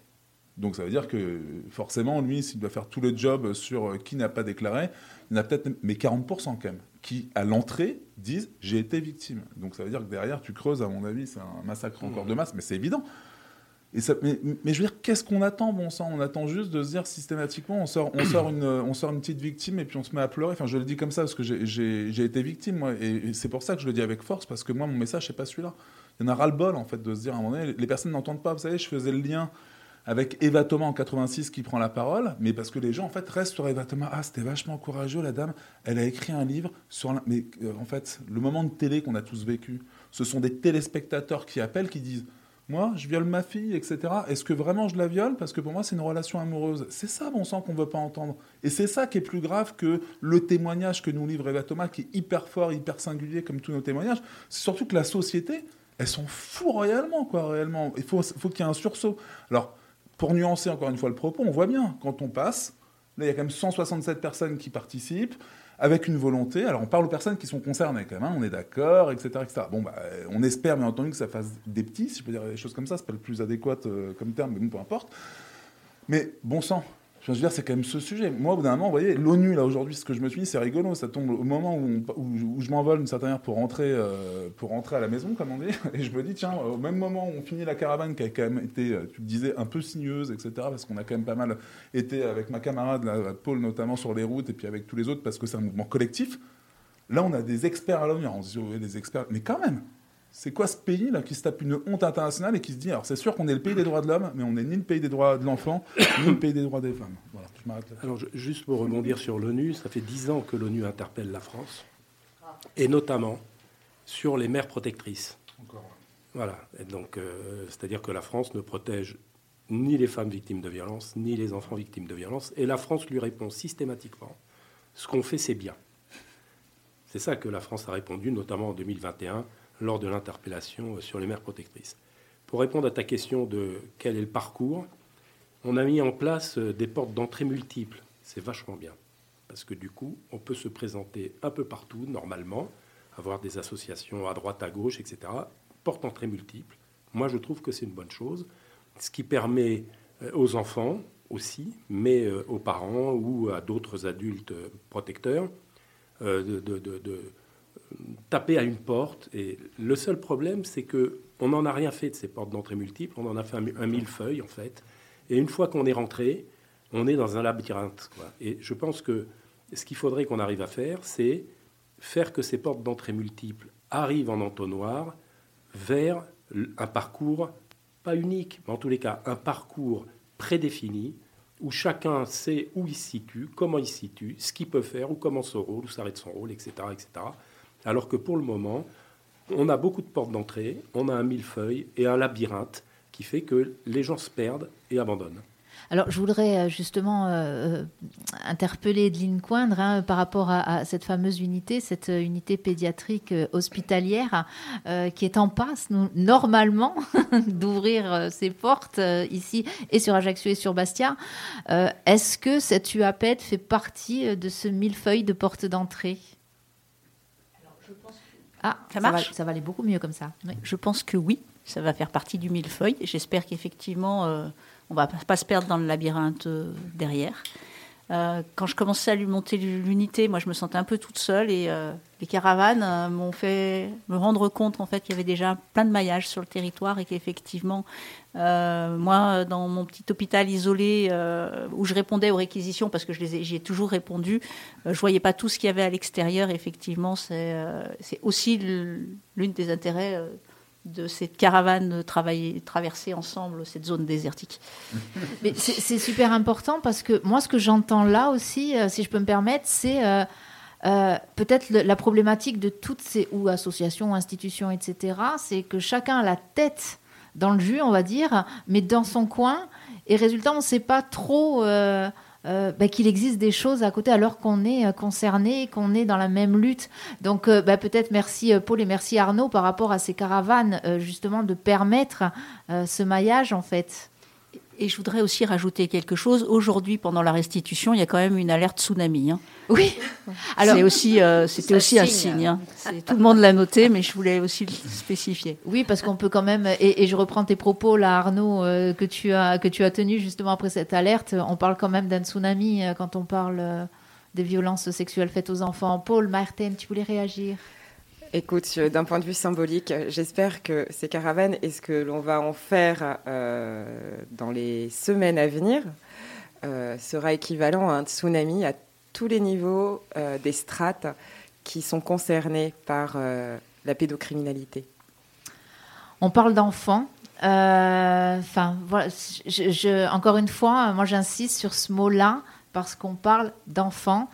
Donc ça veut dire que forcément, lui, s'il doit faire tout le job sur qui n'a pas déclaré, il y en a peut-être, mais 40% quand même, qui à l'entrée disent j'ai été victime. Donc ça veut dire que derrière, tu creuses, à mon avis, c'est un massacre encore mmh. de masse, mais c'est évident mais, je veux dire, qu'est-ce qu'on attend, bon sang? On attend juste de se dire systématiquement, on sort, une petite victime et puis on se met à pleurer. Enfin, je le dis comme ça parce que j'ai été victime, moi. Et, c'est pour ça que je le dis avec force, parce que moi, mon message, c'est pas celui-là. Il y en a ras-le-bol, en fait, de se dire à un moment donné, les personnes n'entendent pas. Vous savez, je faisais le lien avec Eva Thomas en 86 qui prend la parole, mais parce que les gens, en fait, restent sur Eva Thomas. Ah, c'était vachement courageux, la dame. Elle a écrit un livre sur. Mais euh, en fait, le moment de télé qu'on a tous vécu, ce sont des téléspectateurs qui appellent, qui disent moi, je viole ma fille, etc. Est-ce que vraiment je la viole? Parce que pour moi, c'est une relation amoureuse. C'est ça, bon sang, qu'on ne veut pas entendre. Et c'est ça qui est plus grave que le témoignage que nous livre Eva Thomas, qui est hyper fort, hyper singulier, comme tous nos témoignages. C'est surtout que la société, elle s'en fout royalement, quoi, réellement. Il faut, faut qu'il y ait un sursaut. Alors, pour nuancer encore une fois le propos, on voit bien, quand on passe, là, il y a quand même 167 personnes qui participent avec une volonté. Alors, on parle aux personnes qui sont concernées quand même, hein, on est d'accord, etc., etc. Bon, bah, on espère bien entendu que ça fasse des petits, si je peux dire des choses comme ça, c'est pas le plus adéquat euh, comme terme, mais bon, peu importe. Mais bon sang, je veux dire, c'est quand même ce sujet. Moi, au bout d'un moment, vous voyez, l'ONU, là, aujourd'hui, ce que je me suis dit, c'est rigolo. Ça tombe au moment où, où, je m'envole d'une certaine manière pour rentrer, euh, pour rentrer à la maison, comme on dit. (laughs) Et je me dis, tiens, au même moment où on finit la caravane, qui a quand même été, euh, tu le disais, un peu sinueuse, etc., parce qu'on a quand même pas mal été avec ma camarade, là, Paul, notamment, sur les routes, et puis avec tous les autres, parce que c'est un mouvement collectif. Là, on a des experts à l'ONU. On se dit, des experts. Mais quand même, c'est quoi ce pays là qui se tape une honte internationale et qui se dit alors c'est sûr qu'on est le pays des droits de l'homme, mais on n'est ni le pays des droits de l'enfant, ni le pays des droits des femmes. Voilà, je m'arrête là. Alors juste pour rebondir sur l'ONU, ça fait dix ans que l'ONU interpelle la France, et notamment sur les mères protectrices. Encore. Voilà, et donc euh, c'est-à-dire que la France ne protège ni les femmes victimes de violences, ni les enfants victimes de violences, et la France lui répond systématiquement ce qu'on fait c'est bien. C'est ça que la France a répondu, notamment en 2021 lors de l'interpellation sur les mères protectrices. Pour répondre à ta question de quel est le parcours, on a mis en place euh, des portes d'entrée multiples. C'est vachement bien. Parce que du coup, on peut se présenter un peu partout, normalement, avoir des associations à droite, à gauche, etc. Portes d'entrée multiples. Moi, je trouve que c'est une bonne chose. Ce qui permet euh, aux enfants aussi, mais euh, aux parents ou à d'autres adultes protecteurs, de, taper à une porte. Et le seul problème, c'est que on n'en a rien fait de ces portes d'entrée multiples. On en a fait un, millefeuille, en fait. Et une fois qu'on est rentré, on est dans un labyrinthe. Et je pense que ce qu'il faudrait qu'on arrive à faire, c'est faire que ces portes d'entrée multiples arrivent en entonnoir vers un parcours, pas unique, mais en tous les cas, un parcours prédéfini où chacun sait où il se situe, comment il se situe, ce qu'il peut faire, où commence son rôle, où s'arrête son rôle, etc., etc. Alors que pour le moment, on a beaucoup de portes d'entrée, on a un millefeuille et un labyrinthe qui fait que les gens se perdent et abandonnent. Alors, je voudrais euh, justement euh, euh, interpeller Edline Coindre hein, par rapport à, cette fameuse unité, cette unité pédiatrique hospitalière qui est en passe, normalement, (laughs) d'ouvrir ses portes ici et sur Ajaccio et sur Bastia. Est-ce que cette UAPED fait partie de ce millefeuille de portes d'entrée? Ah, ça, marche ça va, aller beaucoup mieux comme ça. Je pense que oui, ça va faire partie du millefeuille. J'espère qu'effectivement, euh, on ne va pas se perdre dans le labyrinthe euh, derrière. Euh, quand je commençais à lui monter l'unité, moi je me sentais un peu toute seule et euh, les caravanes euh, m'ont fait me rendre compte en fait qu'il y avait déjà plein de maillages sur le territoire et qu'effectivement, moi dans mon petit hôpital isolé où je répondais aux réquisitions parce que je les j'y ai toujours répondu, je voyais pas tout ce qu'il y avait à l'extérieur. Effectivement, c'est aussi l'une des intérêts de cette caravane travailler, traverser ensemble cette zone désertique. (laughs) Mais c'est super important parce que moi, ce que j'entends là aussi, euh, si je peux me permettre, c'est euh, euh, peut-être la problématique de toutes ces ou associations, institutions, etc. C'est que chacun a la tête dans le jus, on va dire, mais dans son coin. Et résultat, on ne sait pas trop. Euh, bah, qu'il existe des choses à côté alors qu'on est euh, concerné, qu'on est dans la même lutte. Donc euh, bah, peut-être merci Paul et merci Arnaud par rapport à ces caravanes, justement de permettre ce maillage en fait. Et je voudrais aussi rajouter quelque chose. Aujourd'hui, pendant la restitution, il y a quand même une alerte tsunami. Hein. Oui. Alors, aussi, euh, c'était aussi un signe. Hein. Tout le monde l'a noté, mais je voulais aussi le spécifier. Oui, parce qu'on peut quand même. Et, je reprends tes propos là, Arnaud, euh, que tu as que tu as tenus justement après cette alerte. On parle quand même d'un tsunami euh, quand on parle des violences sexuelles faites aux enfants. Paul, Martin, tu voulais réagir? Écoute, d'un point de vue symbolique, j'espère que ces caravanes et ce que l'on va en faire euh, dans les semaines à venir euh, sera équivalent à un tsunami à tous les niveaux euh, des strates qui sont concernées par la pédocriminalité. On parle d'enfants. Encore une fois, moi j'insiste sur ce mot-là parce qu'on parle d'enfants.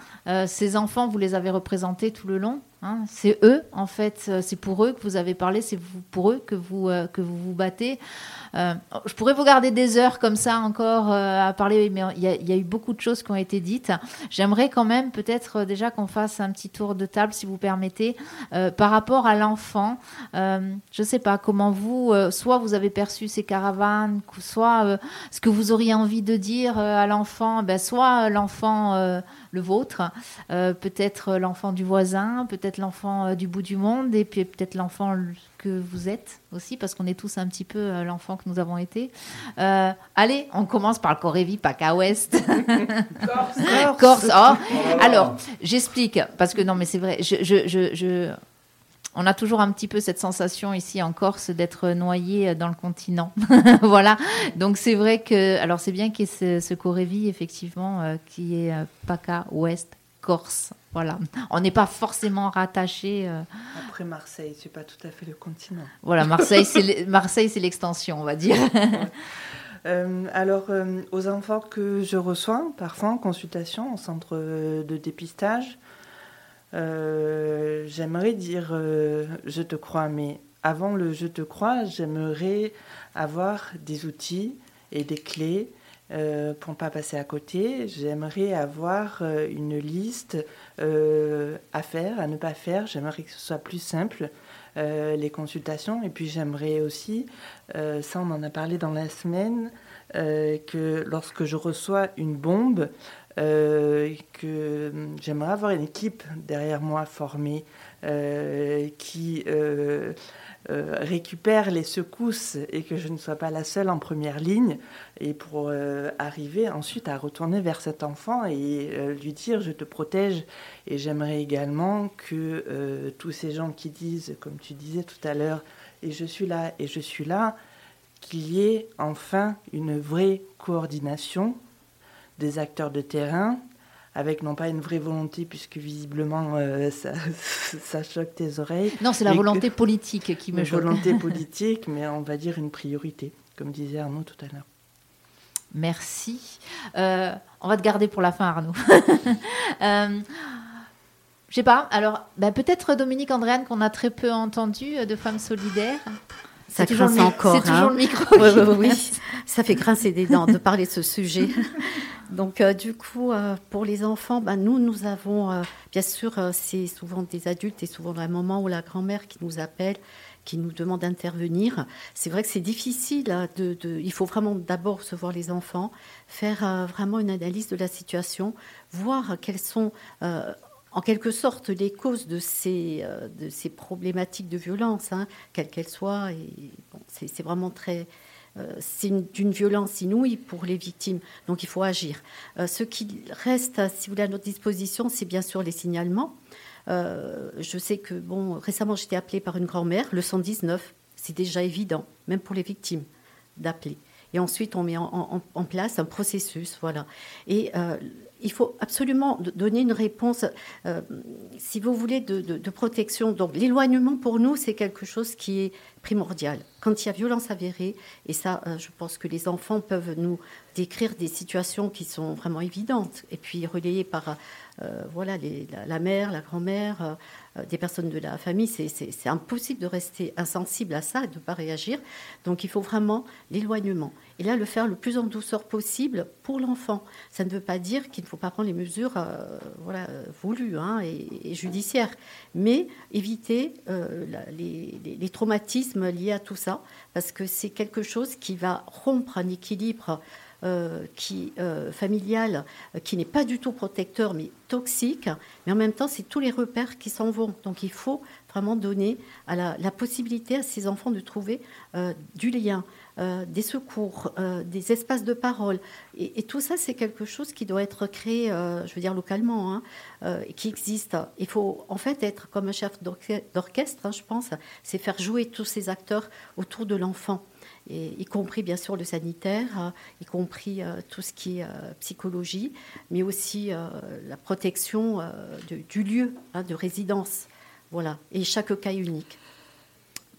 ces enfants, vous les avez représentés tout le long Hein. c'est eux, en fait, c'est pour eux que vous avez parlé, c'est pour eux que vous, que vous vous battez. Euh, je pourrais vous garder des heures comme ça encore euh, à parler, mais il y, a eu beaucoup de choses qui ont été dites. J'aimerais quand même peut-être euh, déjà qu'on fasse un petit tour de table, si vous permettez, par rapport à l'enfant. je ne sais pas comment vous, soit vous avez perçu ces caravanes, soit ce que vous auriez envie de dire à l'enfant, ben, soit l'enfant le vôtre, peut-être l'enfant du voisin, peut-être l'enfant du bout du monde, et puis peut-être l'enfant que vous êtes aussi, parce qu'on est tous un petit peu euh, l'enfant que nous avons été. Euh, allez, on commence par le Corévi, PACA Ouest. (laughs) Corse. Corse. Oh. Alors, j'explique, parce que non, mais c'est vrai, je, je, je, on a toujours un petit peu cette sensation ici en Corse d'être noyé dans le continent. (laughs) voilà. Donc c'est vrai que, alors c'est bien qu'il y ait ce, ce Corévi, effectivement, euh, qui est PACA Ouest Corse. Voilà. On n'est pas forcément rattaché. Euh, Après Marseille, c'est pas tout à fait le continent. Voilà, Marseille, c'est (laughs) l'extension, on va dire. Euh, alors, euh, aux enfants que je reçois, parfois en consultation, au centre de dépistage, j'aimerais dire je te crois, mais avant le je te crois, j'aimerais avoir des outils et des clés euh, pour ne pas passer à côté, j'aimerais avoir euh, une liste euh, à faire, à ne pas faire. J'aimerais que ce soit plus simple, les consultations. Et puis j'aimerais aussi, ça on en a parlé dans la semaine, que lorsque je reçois une bombe, que j'aimerais avoir une équipe derrière moi formée qui euh, récupère les secousses et que je ne sois pas la seule en première ligne, et pour euh, arriver ensuite à retourner vers cet enfant et euh, lui dire je te protège. Et j'aimerais également que tous ces gens qui disent, comme tu disais tout à l'heure, et je suis là, et je suis là, qu'il y ait enfin une vraie coordination des acteurs de terrain, avec non pas une vraie volonté, puisque visiblement euh, ça, (laughs) choque tes oreilles. Non, c'est la volonté politique qui me choque. Volonté (laughs) politique, mais on va dire une priorité, comme disait Arnaud tout à l'heure. Merci. Euh, on va te garder pour la fin, Arnaud. (laughs) euh, je sais pas. Alors, bah, peut-être Dominique Andréane, qu'on a très peu entendu, euh, de Femmes Solidaires. Ça grince encore. C'est toujours le micro. (laughs) oui, oui, ça fait grincer des dents de parler de ce sujet. (laughs) Donc, euh, du coup, euh, pour les enfants, ben, nous, nous avons, euh, bien sûr, c'est souvent des adultes et souvent la maman ou la grand-mère qui nous appelle, qui nous demande d'intervenir. C'est vrai que c'est difficile. Hein, de, il faut vraiment d'abord recevoir les enfants, faire vraiment une analyse de la situation, voir quelles sont en quelque sorte les causes de ces, de ces problématiques de violence, hein, quelles qu'elles soient. C'est vraiment très, euh, c'est d'une violence inouïe pour les victimes. Donc il faut agir. Euh, ce qui reste, si vous voulez, à notre disposition, c'est bien sûr les signalements. Euh, je sais que, bon, récemment, j'étais appelée par une grand-mère, le 119, c'est déjà évident, même pour les victimes, d'appeler. Et ensuite, on met en, place un processus, voilà. Et il faut absolument donner une réponse, euh, si vous voulez, de, protection. Donc l'éloignement pour nous, c'est quelque chose qui est primordial. Quand il y a violence avérée, et ça, euh, je pense que les enfants peuvent nous décrire des situations qui sont vraiment évidentes, et puis relayées par euh, voilà, la, mère, la grand-mère, des personnes de la famille. C'est impossible de rester insensible à ça et de ne pas réagir. Donc il faut vraiment l'éloignement. Et là, le faire le plus en douceur possible pour l'enfant. Ça ne veut pas dire qu'il ne faut pas prendre les mesures euh, voulues hein, et, judiciaires, mais éviter euh, les, traumatismes liés à tout ça, parce que c'est quelque chose qui va rompre un équilibre euh, familial qui n'est pas du tout protecteur, mais toxique. Mais en même temps, c'est tous les repères qui s'en vont. Donc il faut vraiment donner la possibilité à ces enfants de trouver du lien. Euh, des secours, euh, des espaces de parole. Et, tout ça, c'est quelque chose qui doit être créé, euh, je veux dire, localement, hein, qui existe. Il faut en fait être comme un chef d'orchestre, hein, je pense, c'est faire jouer tous ces acteurs autour de l'enfant. y compris bien sûr le sanitaire, y compris tout ce qui est psychologie, mais aussi la protection du lieu hein, de résidence. Voilà, et chaque cas unique.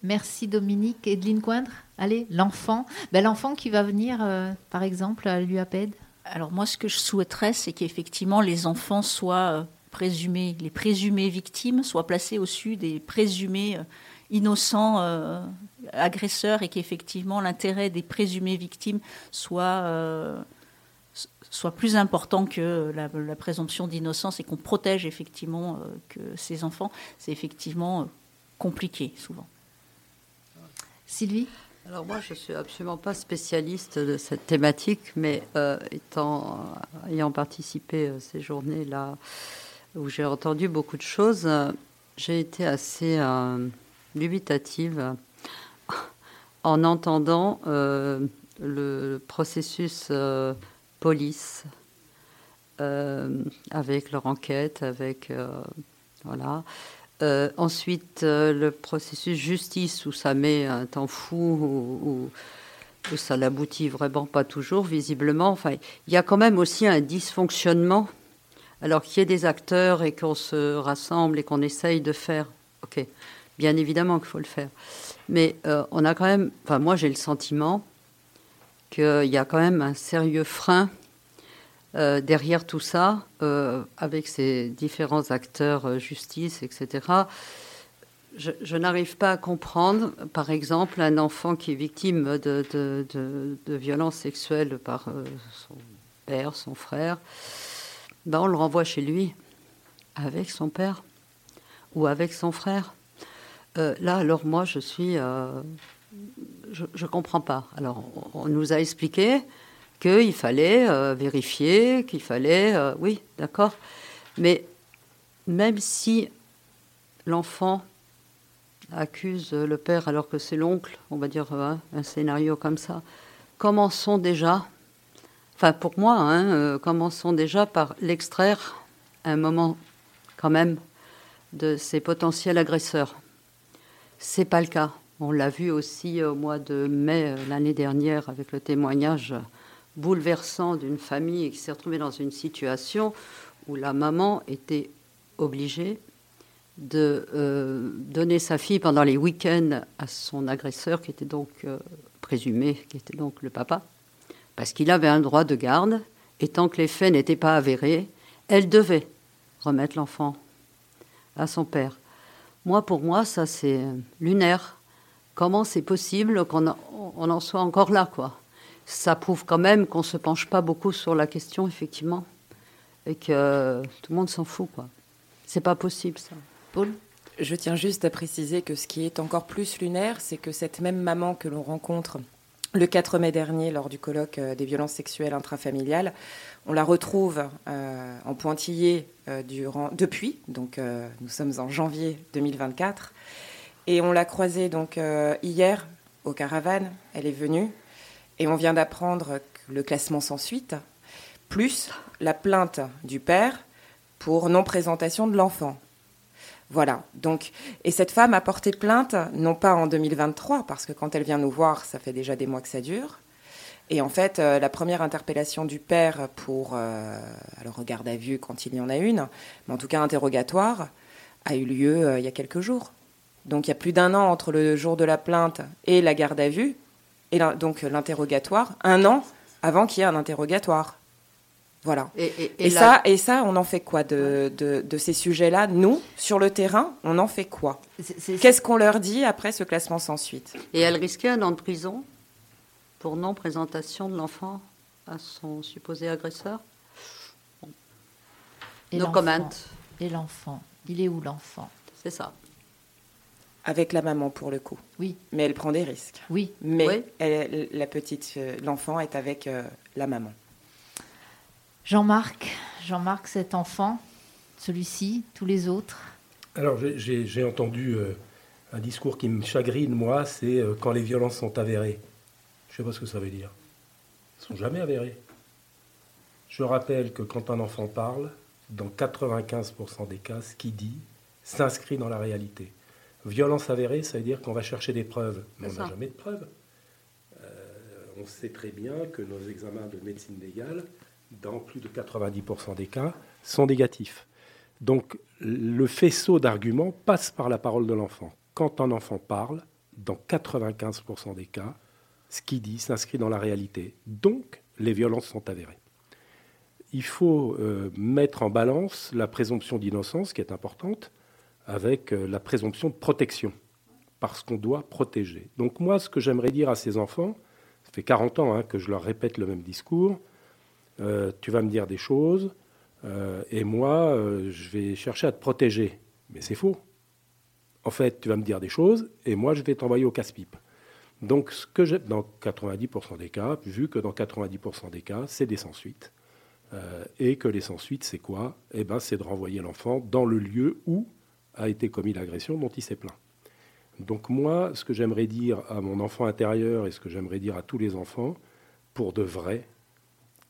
Merci Dominique. Edeline Coindre? Allez, l'enfant. Ben, l'enfant qui va venir, euh, par exemple, à l'UAPED Alors moi, ce que je souhaiterais, c'est qu'effectivement les enfants soient euh, présumés, les présumées victimes soient placés au-dessus des présumés innocents agresseurs et qu'effectivement l'intérêt des présumées victimes soit soit plus important que la, présomption d'innocence et qu'on protège effectivement que ces enfants, c'est effectivement compliqué souvent. Sylvie? Alors moi, je suis absolument pas spécialiste de cette thématique, mais euh, étant, ayant participé à ces journées-là où j'ai entendu beaucoup de choses, j'ai été assez euh, dubitative en entendant euh, le processus police avec leur enquête, avec voilà. Euh, ensuite, euh, le processus justice où ça met un temps fou, où, ça n'aboutit vraiment pas toujours, visiblement. Enfin, il y a quand même aussi un dysfonctionnement. Alors qu'il y ait des acteurs et qu'on se rassemble et qu'on essaye de faire, ok, bien évidemment qu'il faut le faire. Mais euh, on a quand même, enfin moi j'ai le sentiment qu'il y a quand même un sérieux frein euh, derrière tout ça, euh, avec ces différents acteurs, euh, justice, etc., je, n'arrive pas à comprendre, par exemple, un enfant qui est victime de, de, violences sexuelles par son père, son frère, ben on le renvoie chez lui avec son père ou avec son frère. là, alors moi, je suis... je ne comprends pas. Alors, on nous a expliqué qu'il fallait euh, vérifier, qu'il fallait... Euh, oui, d'accord. Mais même si l'enfant accuse le père alors que c'est l'oncle, on va dire euh, un scénario comme ça, commençons déjà, enfin pour moi, hein, commençons déjà par l'extraire un moment quand même de ces potentiels agresseurs. C'est pas le cas. On l'a vu aussi au mois de mai l'année dernière avec le témoignage bouleversant d'une famille qui s'est retrouvée dans une situation où la maman était obligée de euh, donner sa fille pendant les week-ends à son agresseur, qui était donc euh, présumé, qui était donc le papa, parce qu'il avait un droit de garde, et tant que les faits n'étaient pas avérés, elle devait remettre l'enfant à son père. Moi, pour moi, ça c'est lunaire. Comment c'est possible qu'on en soit encore là, quoi? Ça prouve quand même qu'on ne se penche pas beaucoup sur la question, effectivement, et que tout le monde s'en fout, quoi. C'est pas possible, ça. Paul? Je tiens juste à préciser que ce qui est encore plus lunaire, c'est que cette même maman que l'on rencontre le 4 mai dernier lors du colloque euh, des violences sexuelles intrafamiliales, on la retrouve euh, en pointillé euh, durant, depuis, donc nous sommes en janvier 2024, et on l'a croisée donc hier au Caravane. Elle est venue, et on vient d'apprendre le classement sans suite, plus la plainte du père pour non-présentation de l'enfant. Voilà. Donc, et cette femme a porté plainte, non pas en 2023, parce que quand elle vient nous voir, ça fait déjà des mois que ça dure. Et en fait, euh, la première interpellation du père pour, euh, alors garde à vue quand il y en a une, mais en tout cas interrogatoire, a eu lieu euh, il y a quelques jours. Donc il y a plus d'un an entre le jour de la plainte et la garde à vue et donc l'interrogatoire, un an avant qu'il y ait un interrogatoire. Voilà. Et, ça, et ça, on en fait quoi de, de, ces sujets-là Nous, sur le terrain, on en fait quoi? Qu'est-ce qu'on leur dit après ce classement sans suite? Et elle risquait un an de prison pour non-présentation de l'enfant à son supposé agresseur? Et No comment. Et l'enfant Il est où l'enfant? C'est ça. Avec la maman pour le coup. Oui. Mais elle prend des risques. Oui. Mais la petite, euh, l'enfant est avec euh, la maman. Jean-Marc, Jean-Marc, cet enfant, celui-ci, tous les autres? Alors j'ai entendu euh, un discours qui me chagrine, moi, c'est quand les violences sont avérées. Je ne sais pas ce que ça veut dire. Elles ne sont jamais avérées. Je rappelle que quand un enfant parle, dans 95% des cas, ce qu'il dit s'inscrit dans la réalité. Violence avérée, ça veut dire qu'on va chercher des preuves, mais on n'a jamais de preuves. Euh, on sait très bien que nos examens de médecine légale, dans plus de 90% des cas, sont négatifs. Donc le faisceau d'arguments passe par la parole de l'enfant. Quand un enfant parle, dans 95% des cas, ce qu'il dit s'inscrit dans la réalité. Donc les violences sont avérées. il faut euh, mettre en balance la présomption d'innocence, qui est importante, avec euh, la présomption de protection, parce qu'on doit protéger. Donc moi, ce que j'aimerais dire à ces enfants, ça fait 40 ans hein, que je leur répète le même discours, euh, tu vas me dire des choses, et moi, je vais chercher à te protéger. Mais c'est faux. En fait, tu vas me dire des choses, et moi, je vais t'envoyer au casse-pipe. Donc, ce que dans 90% des cas, vu que dans 90% des cas, c'est des sans-suite, euh, et que les sans-suite, c'est quoi? Eh ben, c'est de renvoyer l'enfant dans le lieu où a été commis l'agression dont il s'est plaint. Donc moi, ce que j'aimerais dire à mon enfant intérieur et ce que j'aimerais dire à tous les enfants, pour de vrai,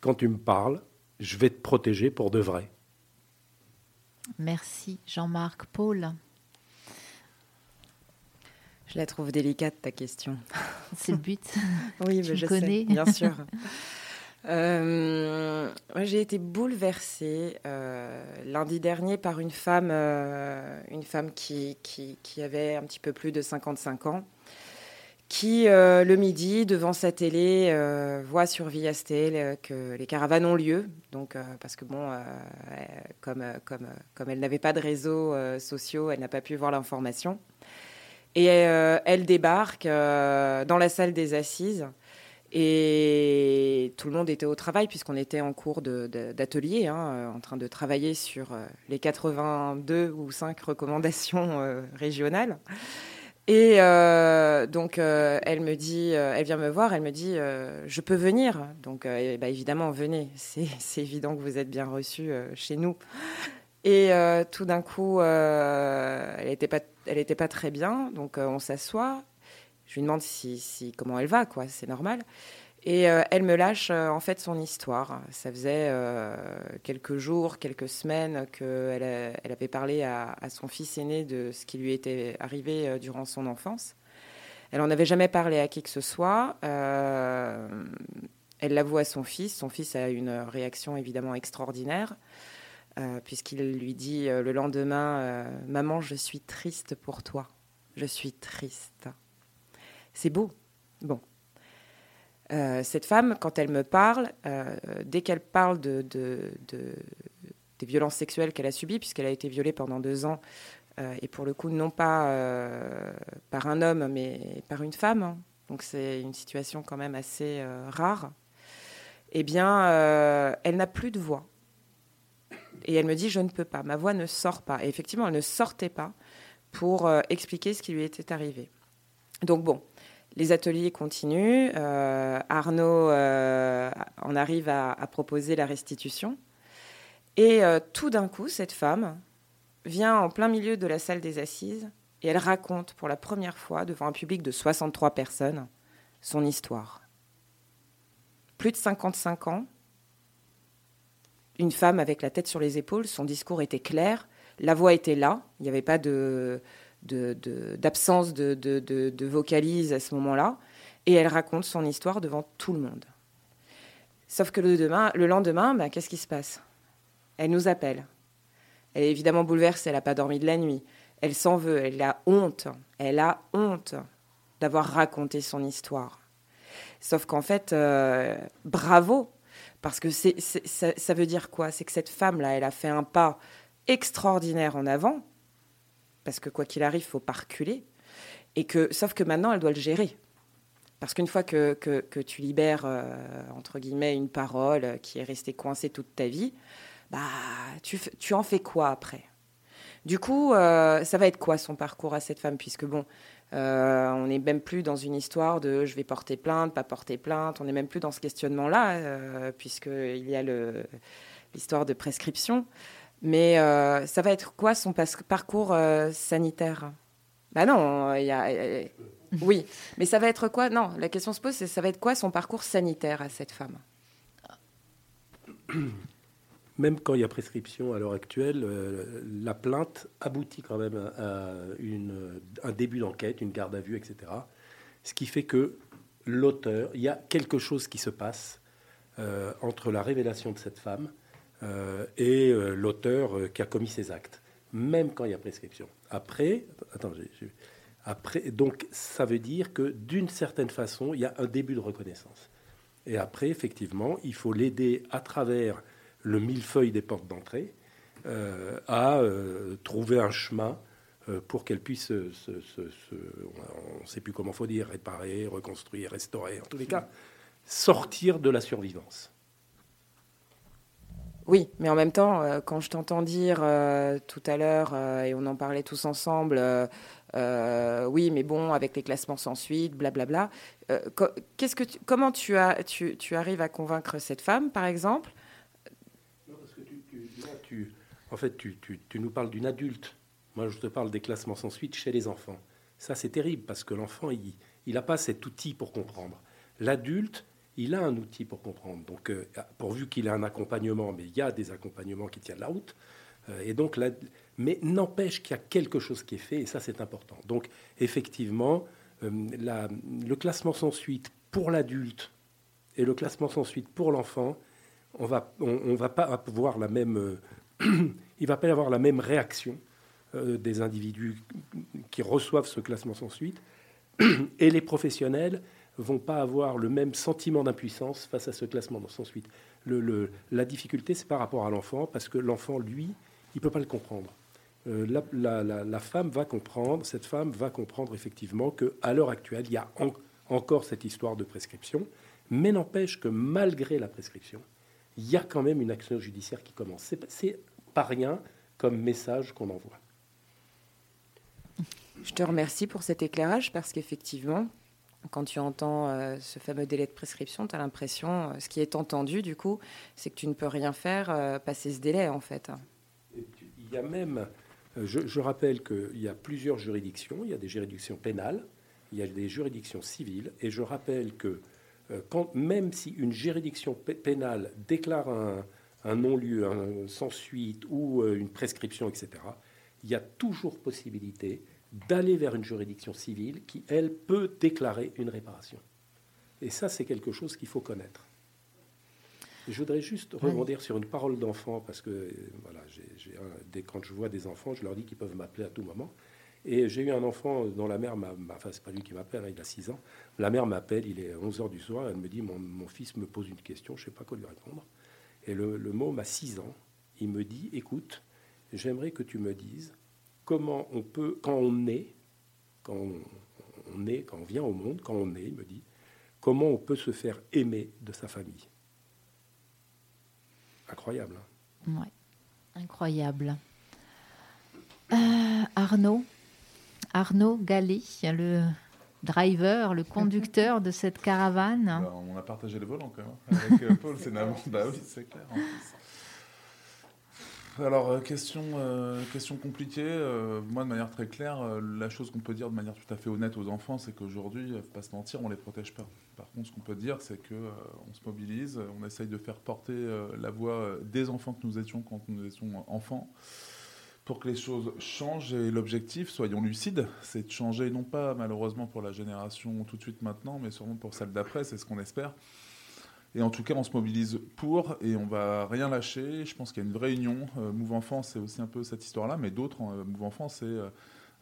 quand tu me parles, je vais te protéger pour de vrai. Merci Jean-Marc. Paul Je la trouve délicate ta question. C'est le but. (laughs) oui, mais je connais. sais, bien sûr. (laughs) Euh, j'ai été bouleversée euh, lundi dernier par une femme, euh, une femme qui, qui, avait un petit peu plus de 55 ans, qui le midi, devant sa télé, voit sur Viastel que les caravanes ont lieu. Donc, parce que bon, comme, comme, comme elle n'avait pas de réseaux sociaux, elle n'a pas pu voir l'information. Et elle débarque dans la salle des assises. Et le monde était au travail puisqu'on était en cours d'atelier, hein, euh, en train de travailler sur euh, les 82 ou 5 recommandations euh, régionales. Et donc, elle me dit, elle vient me voir, elle me dit, je peux venir. Donc, bah, évidemment, venez. (laughs) C'est évident que vous êtes bien reçu chez nous. Et tout d'un coup, elle n'était pas, elle était pas très bien. Donc, on s'assoit. Je lui demande si, comment elle va, quoi. C'est normal. Et euh, elle me lâche euh, en fait son histoire. Ça faisait euh, quelques jours, quelques semaines qu'elle elle avait parlé à, son fils aîné de ce qui lui était arrivé durant son enfance. Elle n'en avait jamais parlé à qui que ce soit. elle l'avoue à son fils. Son fils a une réaction évidemment extraordinaire. puisqu'il lui dit le lendemain Maman, je suis triste pour toi. Je suis triste. C'est beau. Bon. Euh, cette femme, quand elle me parle, euh, dès qu'elle parle de, des violences sexuelles qu'elle a subies, puisqu'elle a été violée pendant deux ans, euh, et pour le coup, non pas par un homme, mais par une femme, hein. donc c'est une situation quand même assez rare, eh bien, elle n'a plus de voix. Et elle me dit, je ne peux pas, ma voix ne sort pas. Et effectivement, elle ne sortait pas pour expliquer ce qui lui était arrivé. Donc bon, les ateliers continuent. Euh, Arnaud euh, en arrive à, proposer la restitution. Et euh, tout d'un coup, cette femme vient en plein milieu de la salle des assises et elle raconte pour la première fois devant un public de 63 personnes son histoire. Plus de 55 ans, une femme avec la tête sur les épaules, son discours était clair, la voix était là, il n'y avait pas de, d'absence de, de, vocalise à ce moment-là, et elle raconte son histoire devant tout le monde. Sauf que le, demain, le lendemain, ben, qu'est-ce qui se passe? Elle nous appelle. Elle est évidemment bouleversée, elle n'a pas dormi de la nuit. Elle s'en veut, elle a honte. Elle a honte d'avoir raconté son histoire. Sauf qu'en fait, euh, bravo, parce que ça veut dire quoi? C'est que cette femme-là, elle a fait un pas extraordinaire en avant, parce que quoi qu'il arrive, faut pas reculer. Et que, sauf que maintenant, elle doit le gérer. Parce qu'une fois que, que, tu libères, euh, entre guillemets, une parole qui est restée coincée toute ta vie, bah, tu, tu en fais quoi après? Du coup, euh, ça va être quoi son parcours à cette femme? Puisque, bon, euh, on n'est même plus dans une histoire de je vais porter plainte, pas porter plainte. On n'est même plus dans ce questionnement-là, puisqu'il y a l'histoire de prescription. Mais euh, ça va être quoi son parcours euh, sanitaire? Bah non, il y a. Euh, (laughs) oui, mais ça va être quoi? Non, la question se pose, c'est ça va être quoi son parcours sanitaire à cette femme? (coughs) Même quand il y a prescription à l'heure actuelle, la plainte aboutit quand même à une, un début d'enquête, une garde à vue, etc. Ce qui fait que l'auteur, il y a quelque chose qui se passe entre la révélation de cette femme et euh, l'auteur euh, qui a commis ces actes, même quand il y a prescription. Après, attends, après, donc ça veut dire que d'une certaine façon, il y a un début de reconnaissance. Et après, effectivement, il faut l'aider à travers le millefeuille des portes d'entrée, à trouver un chemin pour qu'elle puisse, se, on ne sait plus comment faut dire, réparer, reconstruire, restaurer, en tous les cas, sortir de la survivance. Oui, mais en même temps, euh, quand je t'entends dire euh, tout à l'heure, euh, et on en parlait tous ensemble, oui, mais bon, avec les classements sans suite, blablabla, qu'est-ce que comment tu, as, tu, arrives à convaincre cette femme, par exemple? Non, parce que tu, en fait, tu, nous parles d'une adulte. Moi, je te parle des classements sans suite chez les enfants. Ça, c'est terrible, parce que l'enfant, il n'a pas cet outil pour comprendre. L'adulte, il a un outil pour comprendre. Donc, euh, pourvu qu'il ait un accompagnement, mais il y a des accompagnements qui tiennent la route. Euh, et donc, mais n'empêche qu'il y a quelque chose qui est fait, et ça, c'est important. Donc, effectivement, euh, le classement sans suite pour l'adulte et le classement sans suite pour l'enfant, on va, on, va pas avoir la même, (clears throat) va pas avoir la même réaction des individus qui reçoivent ce classement sans suite (clears throat) et les professionnels vont pas avoir le même sentiment d'impuissance face à ce classement sans suite. Le, la difficulté, c'est par rapport à l'enfant, parce que l'enfant, lui, il peut pas le comprendre. Euh, la, femme va comprendre, cette femme va comprendre effectivement qu'à l'heure actuelle, il y a encore cette histoire de prescription, mais n'empêche que malgré la prescription, il y a quand même une action judiciaire qui commence. C'est pas rien comme message qu'on envoie. Je te remercie pour cet éclairage parce qu'effectivement, quand tu entends euh, ce fameux délai de prescription, tu as l'impression, euh, ce qui est entendu du coup, c'est que tu ne peux rien faire euh, passer ce délai en fait. Il y a même, je, rappelle qu'il y a plusieurs juridictions, il y a des juridictions pénales, il y a des juridictions civiles, et je rappelle que quand, même si une juridiction pénale déclare un, un non-lieu, un sans suite ou une prescription, etc., il y a toujours possibilité d'aller vers une juridiction civile qui, elle, peut déclarer une réparation. Et ça, c'est quelque chose qu'il faut connaître. je voudrais juste rebondir sur une parole d'enfant, parce que voilà, dès, quand je vois des enfants, je leur dis qu'ils peuvent m'appeler à tout moment. Et j'ai eu un enfant dont la mère m'a. Enfin, c'est pas lui qui m'appelle, hein, il a 6 ans. La mère m'appelle, il est 11 h du soir, elle me dit mon, mon, fils me pose une question, je ne sais pas quoi lui répondre. Et le, le môme a 6 ans, il me dit écoute, j'aimerais que tu me dises comment on peut, quand on est, quand on, est, quand on vient au monde, quand on est, il me dit, comment on peut se faire aimer de sa famille. Incroyable. Hein ouais, incroyable. Euh, Arnaud, Arnaud Gallet, le driver, le conducteur de cette caravane. Bah, on a partagé le volant quand même. Avec euh, Paul, c'est bah oui, c'est clair. En alors, euh, question, euh, question compliquée. Euh, moi, de manière très claire, la chose qu'on peut dire de manière tout à fait honnête aux enfants, c'est qu'aujourd'hui, pas se mentir, on les protège pas. Par contre, ce qu'on peut dire, c'est que on se mobilise, on essaye de faire porter la voix des enfants que nous étions quand nous étions enfants, pour que les choses changent. Et l'objectif, soyons lucides, c'est de changer, non pas malheureusement pour la génération tout de suite maintenant, mais sûrement pour celle d'après. C'est ce qu'on espère. Et en tout cas, on se mobilise pour et on va rien lâcher. Je pense qu'il y a une vraie union. Euh, Move Enfant, c'est aussi un peu cette histoire-là, mais d'autres, euh, Move Enfant, c'est euh,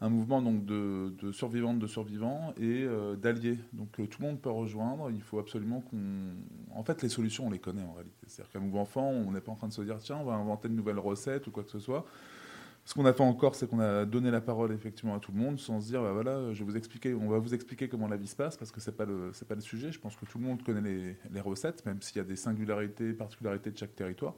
un mouvement donc de, survivantes, de survivants et d'alliés. Donc tout le monde peut rejoindre. Il faut absolument qu'on. En fait, les solutions, on les connaît en réalité. C'est-à-dire qu'à Move Enfant, on n'est pas en train de se dire tiens, on va inventer de nouvelles recettes ou quoi que ce soit. Ce qu'on a fait encore, c'est qu'on a donné la parole effectivement à tout le monde sans se dire, bah voilà, je vais vous expliquer, on va vous expliquer comment la vie se passe parce que c'est pas le, pas le sujet. Je pense que tout le monde connaît les, les recettes, même s'il y a des singularités, particularités de chaque territoire.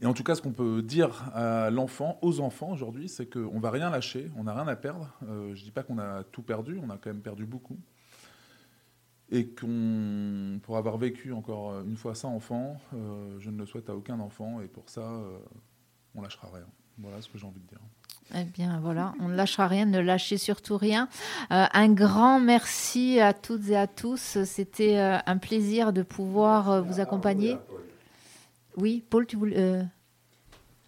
Et en tout cas, ce qu'on peut dire à l'enfant, aux enfants aujourd'hui, c'est qu'on va rien lâcher, on n'a rien à perdre. Euh, je dis pas qu'on a tout perdu, on a quand même perdu beaucoup. Et qu'on, pour avoir vécu encore une fois ça enfant, euh, je ne le souhaite à aucun enfant, et pour ça, euh, on lâchera rien. Voilà ce que j'ai envie de dire. Eh bien, voilà, on ne lâchera rien, ne lâchez surtout rien. Euh, un grand merci à toutes et à tous. C'était euh, un plaisir de pouvoir euh, vous accompagner. Oui, Paul, tu voulais.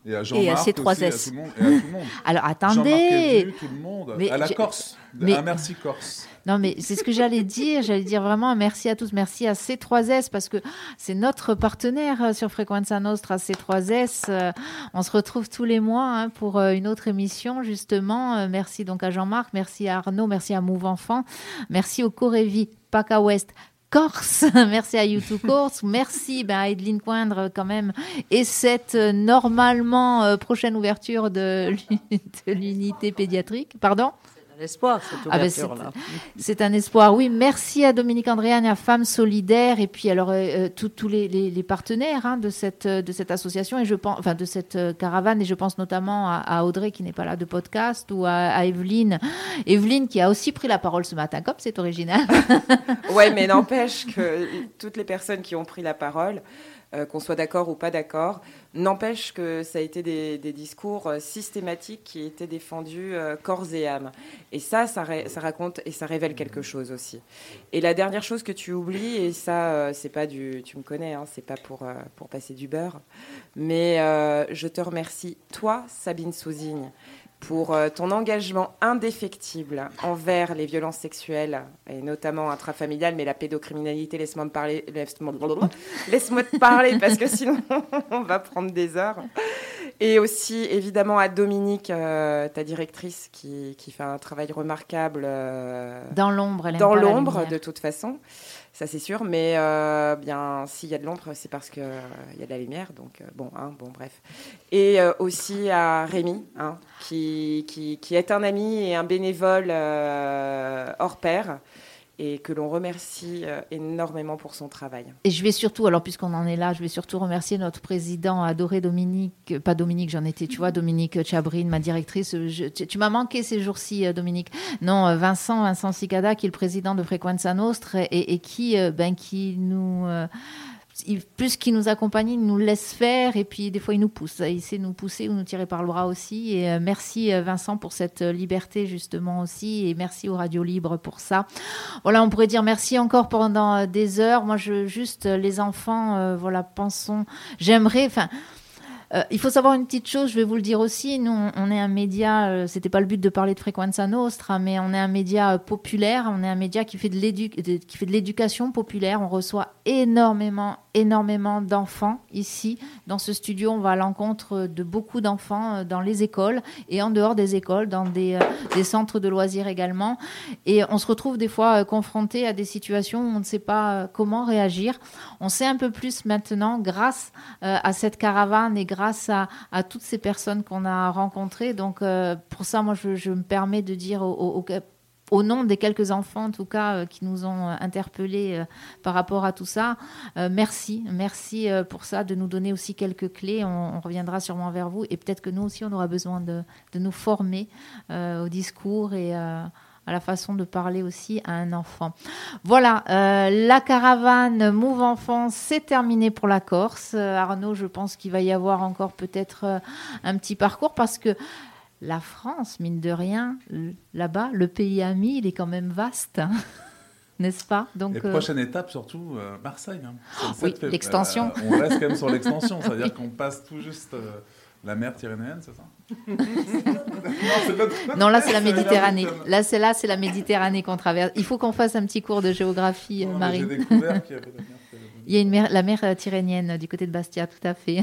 Et à Jean-Marc et à C3S. Tout le monde, (laughs) Alors attendez. tout le monde. Mais à la Corse. Mais... Un merci Corse. Non, mais c'est ce que j'allais dire. J'allais dire vraiment merci à tous. Merci à C3S parce que c'est notre partenaire euh, sur Frequenza Nostra, C3S. Euh, on se retrouve tous les mois hein, pour euh, une autre émission, justement. Merci donc à Jean-Marc. Merci à Arnaud. Merci à Move Enfant. Merci au Corévi, PACA West, Corse. (laughs) merci à YouTube Corse. Merci ben, à Edline Coindre quand même. Et cette euh, normalement euh, prochaine ouverture de (laughs) l'unité pédiatrique. Pardon? Espoir, cette ah ben, ouverture-là. c'est un espoir, oui. Merci à Dominique Andréane, à Femmes Solidaires, et puis alors euh, tous les, les, partenaires hein, de, cette, de cette association, et je pense, enfin de cette euh, caravane, et je pense notamment à, Audrey qui n'est pas là de podcast, ou à, Evelyne. Evelyne qui a aussi pris la parole ce matin, comme c'est original. (laughs) ouais, mais n'empêche que toutes les personnes qui ont pris la parole, euh, qu'on soit d'accord ou pas d'accord. N'empêche que ça a été des, discours euh, systématiques qui étaient défendus euh, corps et âme. Et ça, ça, raconte et ça révèle quelque chose aussi. Et la dernière chose que tu oublies, et ça, c'est pas du, tu me connais, hein, c'est pas pour pour passer du beurre, mais je te remercie, toi, Sabine Souzigne pour euh, ton engagement indéfectible envers les violences sexuelles, et notamment intrafamiliales, mais la pédocriminalité, laisse-moi parler, laisse-moi te parler, parce que sinon (laughs) on va prendre des heures. Et aussi, évidemment, à Dominique, euh, ta directrice, qui, qui, fait un travail remarquable. Euh, dans l'ombre, elle Dans l'ombre, de toute façon ça c'est sûr. Mais euh, bien, s'il y a de l'ombre, c'est parce qu'il y a de la lumière. Donc euh, bon, hein, bon, bref. Et euh, aussi à Rémi, hein, qui, qui, qui, est un ami et un bénévole hors pair et que l'on remercie euh, énormément pour son travail. Et je vais surtout, alors puisqu'on en est là, je vais surtout remercier notre président adoré Dominique, pas Dominique, j'en étais, tu vois, Dominique Chabrine, ma directrice. tu, m'as manqué ces jours-ci, euh, Dominique. Non, euh, Vincent, Vincent Sicada, qui est le président de Frequenza Nostre et, et qui, ben, qui nous plus qu'il nous accompagne, il nous laisse faire et puis des fois il nous pousse. Il sait nous pousser ou nous tirer par le bras aussi. Et euh, merci euh, Vincent pour cette euh, liberté justement aussi et merci aux radios libres pour ça. Voilà, on pourrait dire merci encore pendant des heures. Moi, je juste les enfants, voilà, pensons. J'aimerais, enfin. Euh, il faut savoir une petite chose, je vais vous le dire aussi. Nous, on, est un média, euh, c'était pas le but de parler de Frequenza Nostra, mais on est un média euh, populaire. On est un média qui fait de l'éducation populaire. On reçoit énormément, énormément d'enfants ici. Dans ce studio, on va à l'encontre de beaucoup d'enfants dans les écoles et en dehors des écoles, dans des, des, centres de loisirs également. Et on se retrouve des fois confronté à des situations où on ne sait pas comment réagir. On sait un peu plus maintenant grâce à cette caravane et grâce grâce à, toutes ces personnes qu'on a rencontrées. Donc, euh, pour ça, moi, je, me permets de dire au, nom des quelques enfants, en tout cas, euh, qui nous ont euh, interpellés par rapport à tout ça. merci, merci pour ça, de nous donner aussi quelques clés. On, reviendra sûrement vers vous et peut-être que nous aussi, on aura besoin de, de nous former au discours et à la façon de parler aussi à un enfant. Voilà, euh, la caravane Move Enfant, c'est terminé pour la Corse. Euh, Arnaud, je pense qu'il va y avoir encore peut-être euh, un petit parcours parce que la France, mine de rien, là-bas, le pays ami, il est quand même vaste. Hein. (laughs) N'est-ce pas? Donc, Et prochaine étape, surtout Marseille. Hein. Oui, l'extension. on reste quand même sur l'extension, (laughs) c'est-à-dire qu'on passe tout juste la mer Tyrrhénienne, c'est ça? (laughs) non, là c'est la Méditerranée. Là c'est là c'est la Méditerranée qu'on traverse. Il faut qu'on fasse un petit cours de géographie euh, y avait il y a une mer, la mer euh, Tyrrhénienne du côté de Bastia, tout à fait.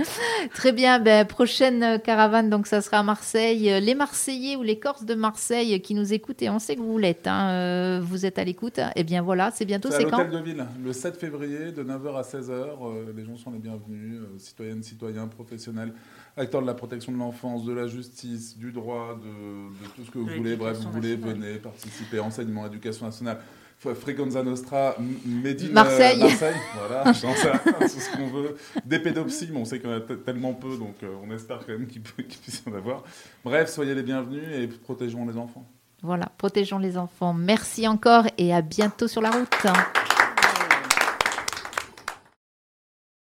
(laughs) Très bien. Ben, prochaine caravane, donc ça sera à Marseille. Les Marseillais ou les Corses de Marseille qui nous écoutent, et on sait que vous l'êtes, hein, euh, vous êtes à l'écoute. Eh bien voilà, c'est bientôt. C'est l'hôtel de ville, le 7 février, de 9h à 16h. les gens sont les bienvenus, citoyennes, citoyens, professionnels acteurs de la protection de l'enfance, de la justice, du droit, de, tout ce que vous voulez. Bref, vous voulez, venez participer, enseignement, éducation nationale. Frequenza Nostra, Médine, Marseille. Marseille, voilà, (laughs) j'en sais c'est ce qu'on veut. Des pédopsies, mais on sait qu'il y en a tellement peu, donc euh, on espère quand même qu'il puisse y en avoir. Bref, soyez les bienvenus et protégeons les enfants. Voilà, protégeons les enfants. Merci encore et à bientôt sur la route.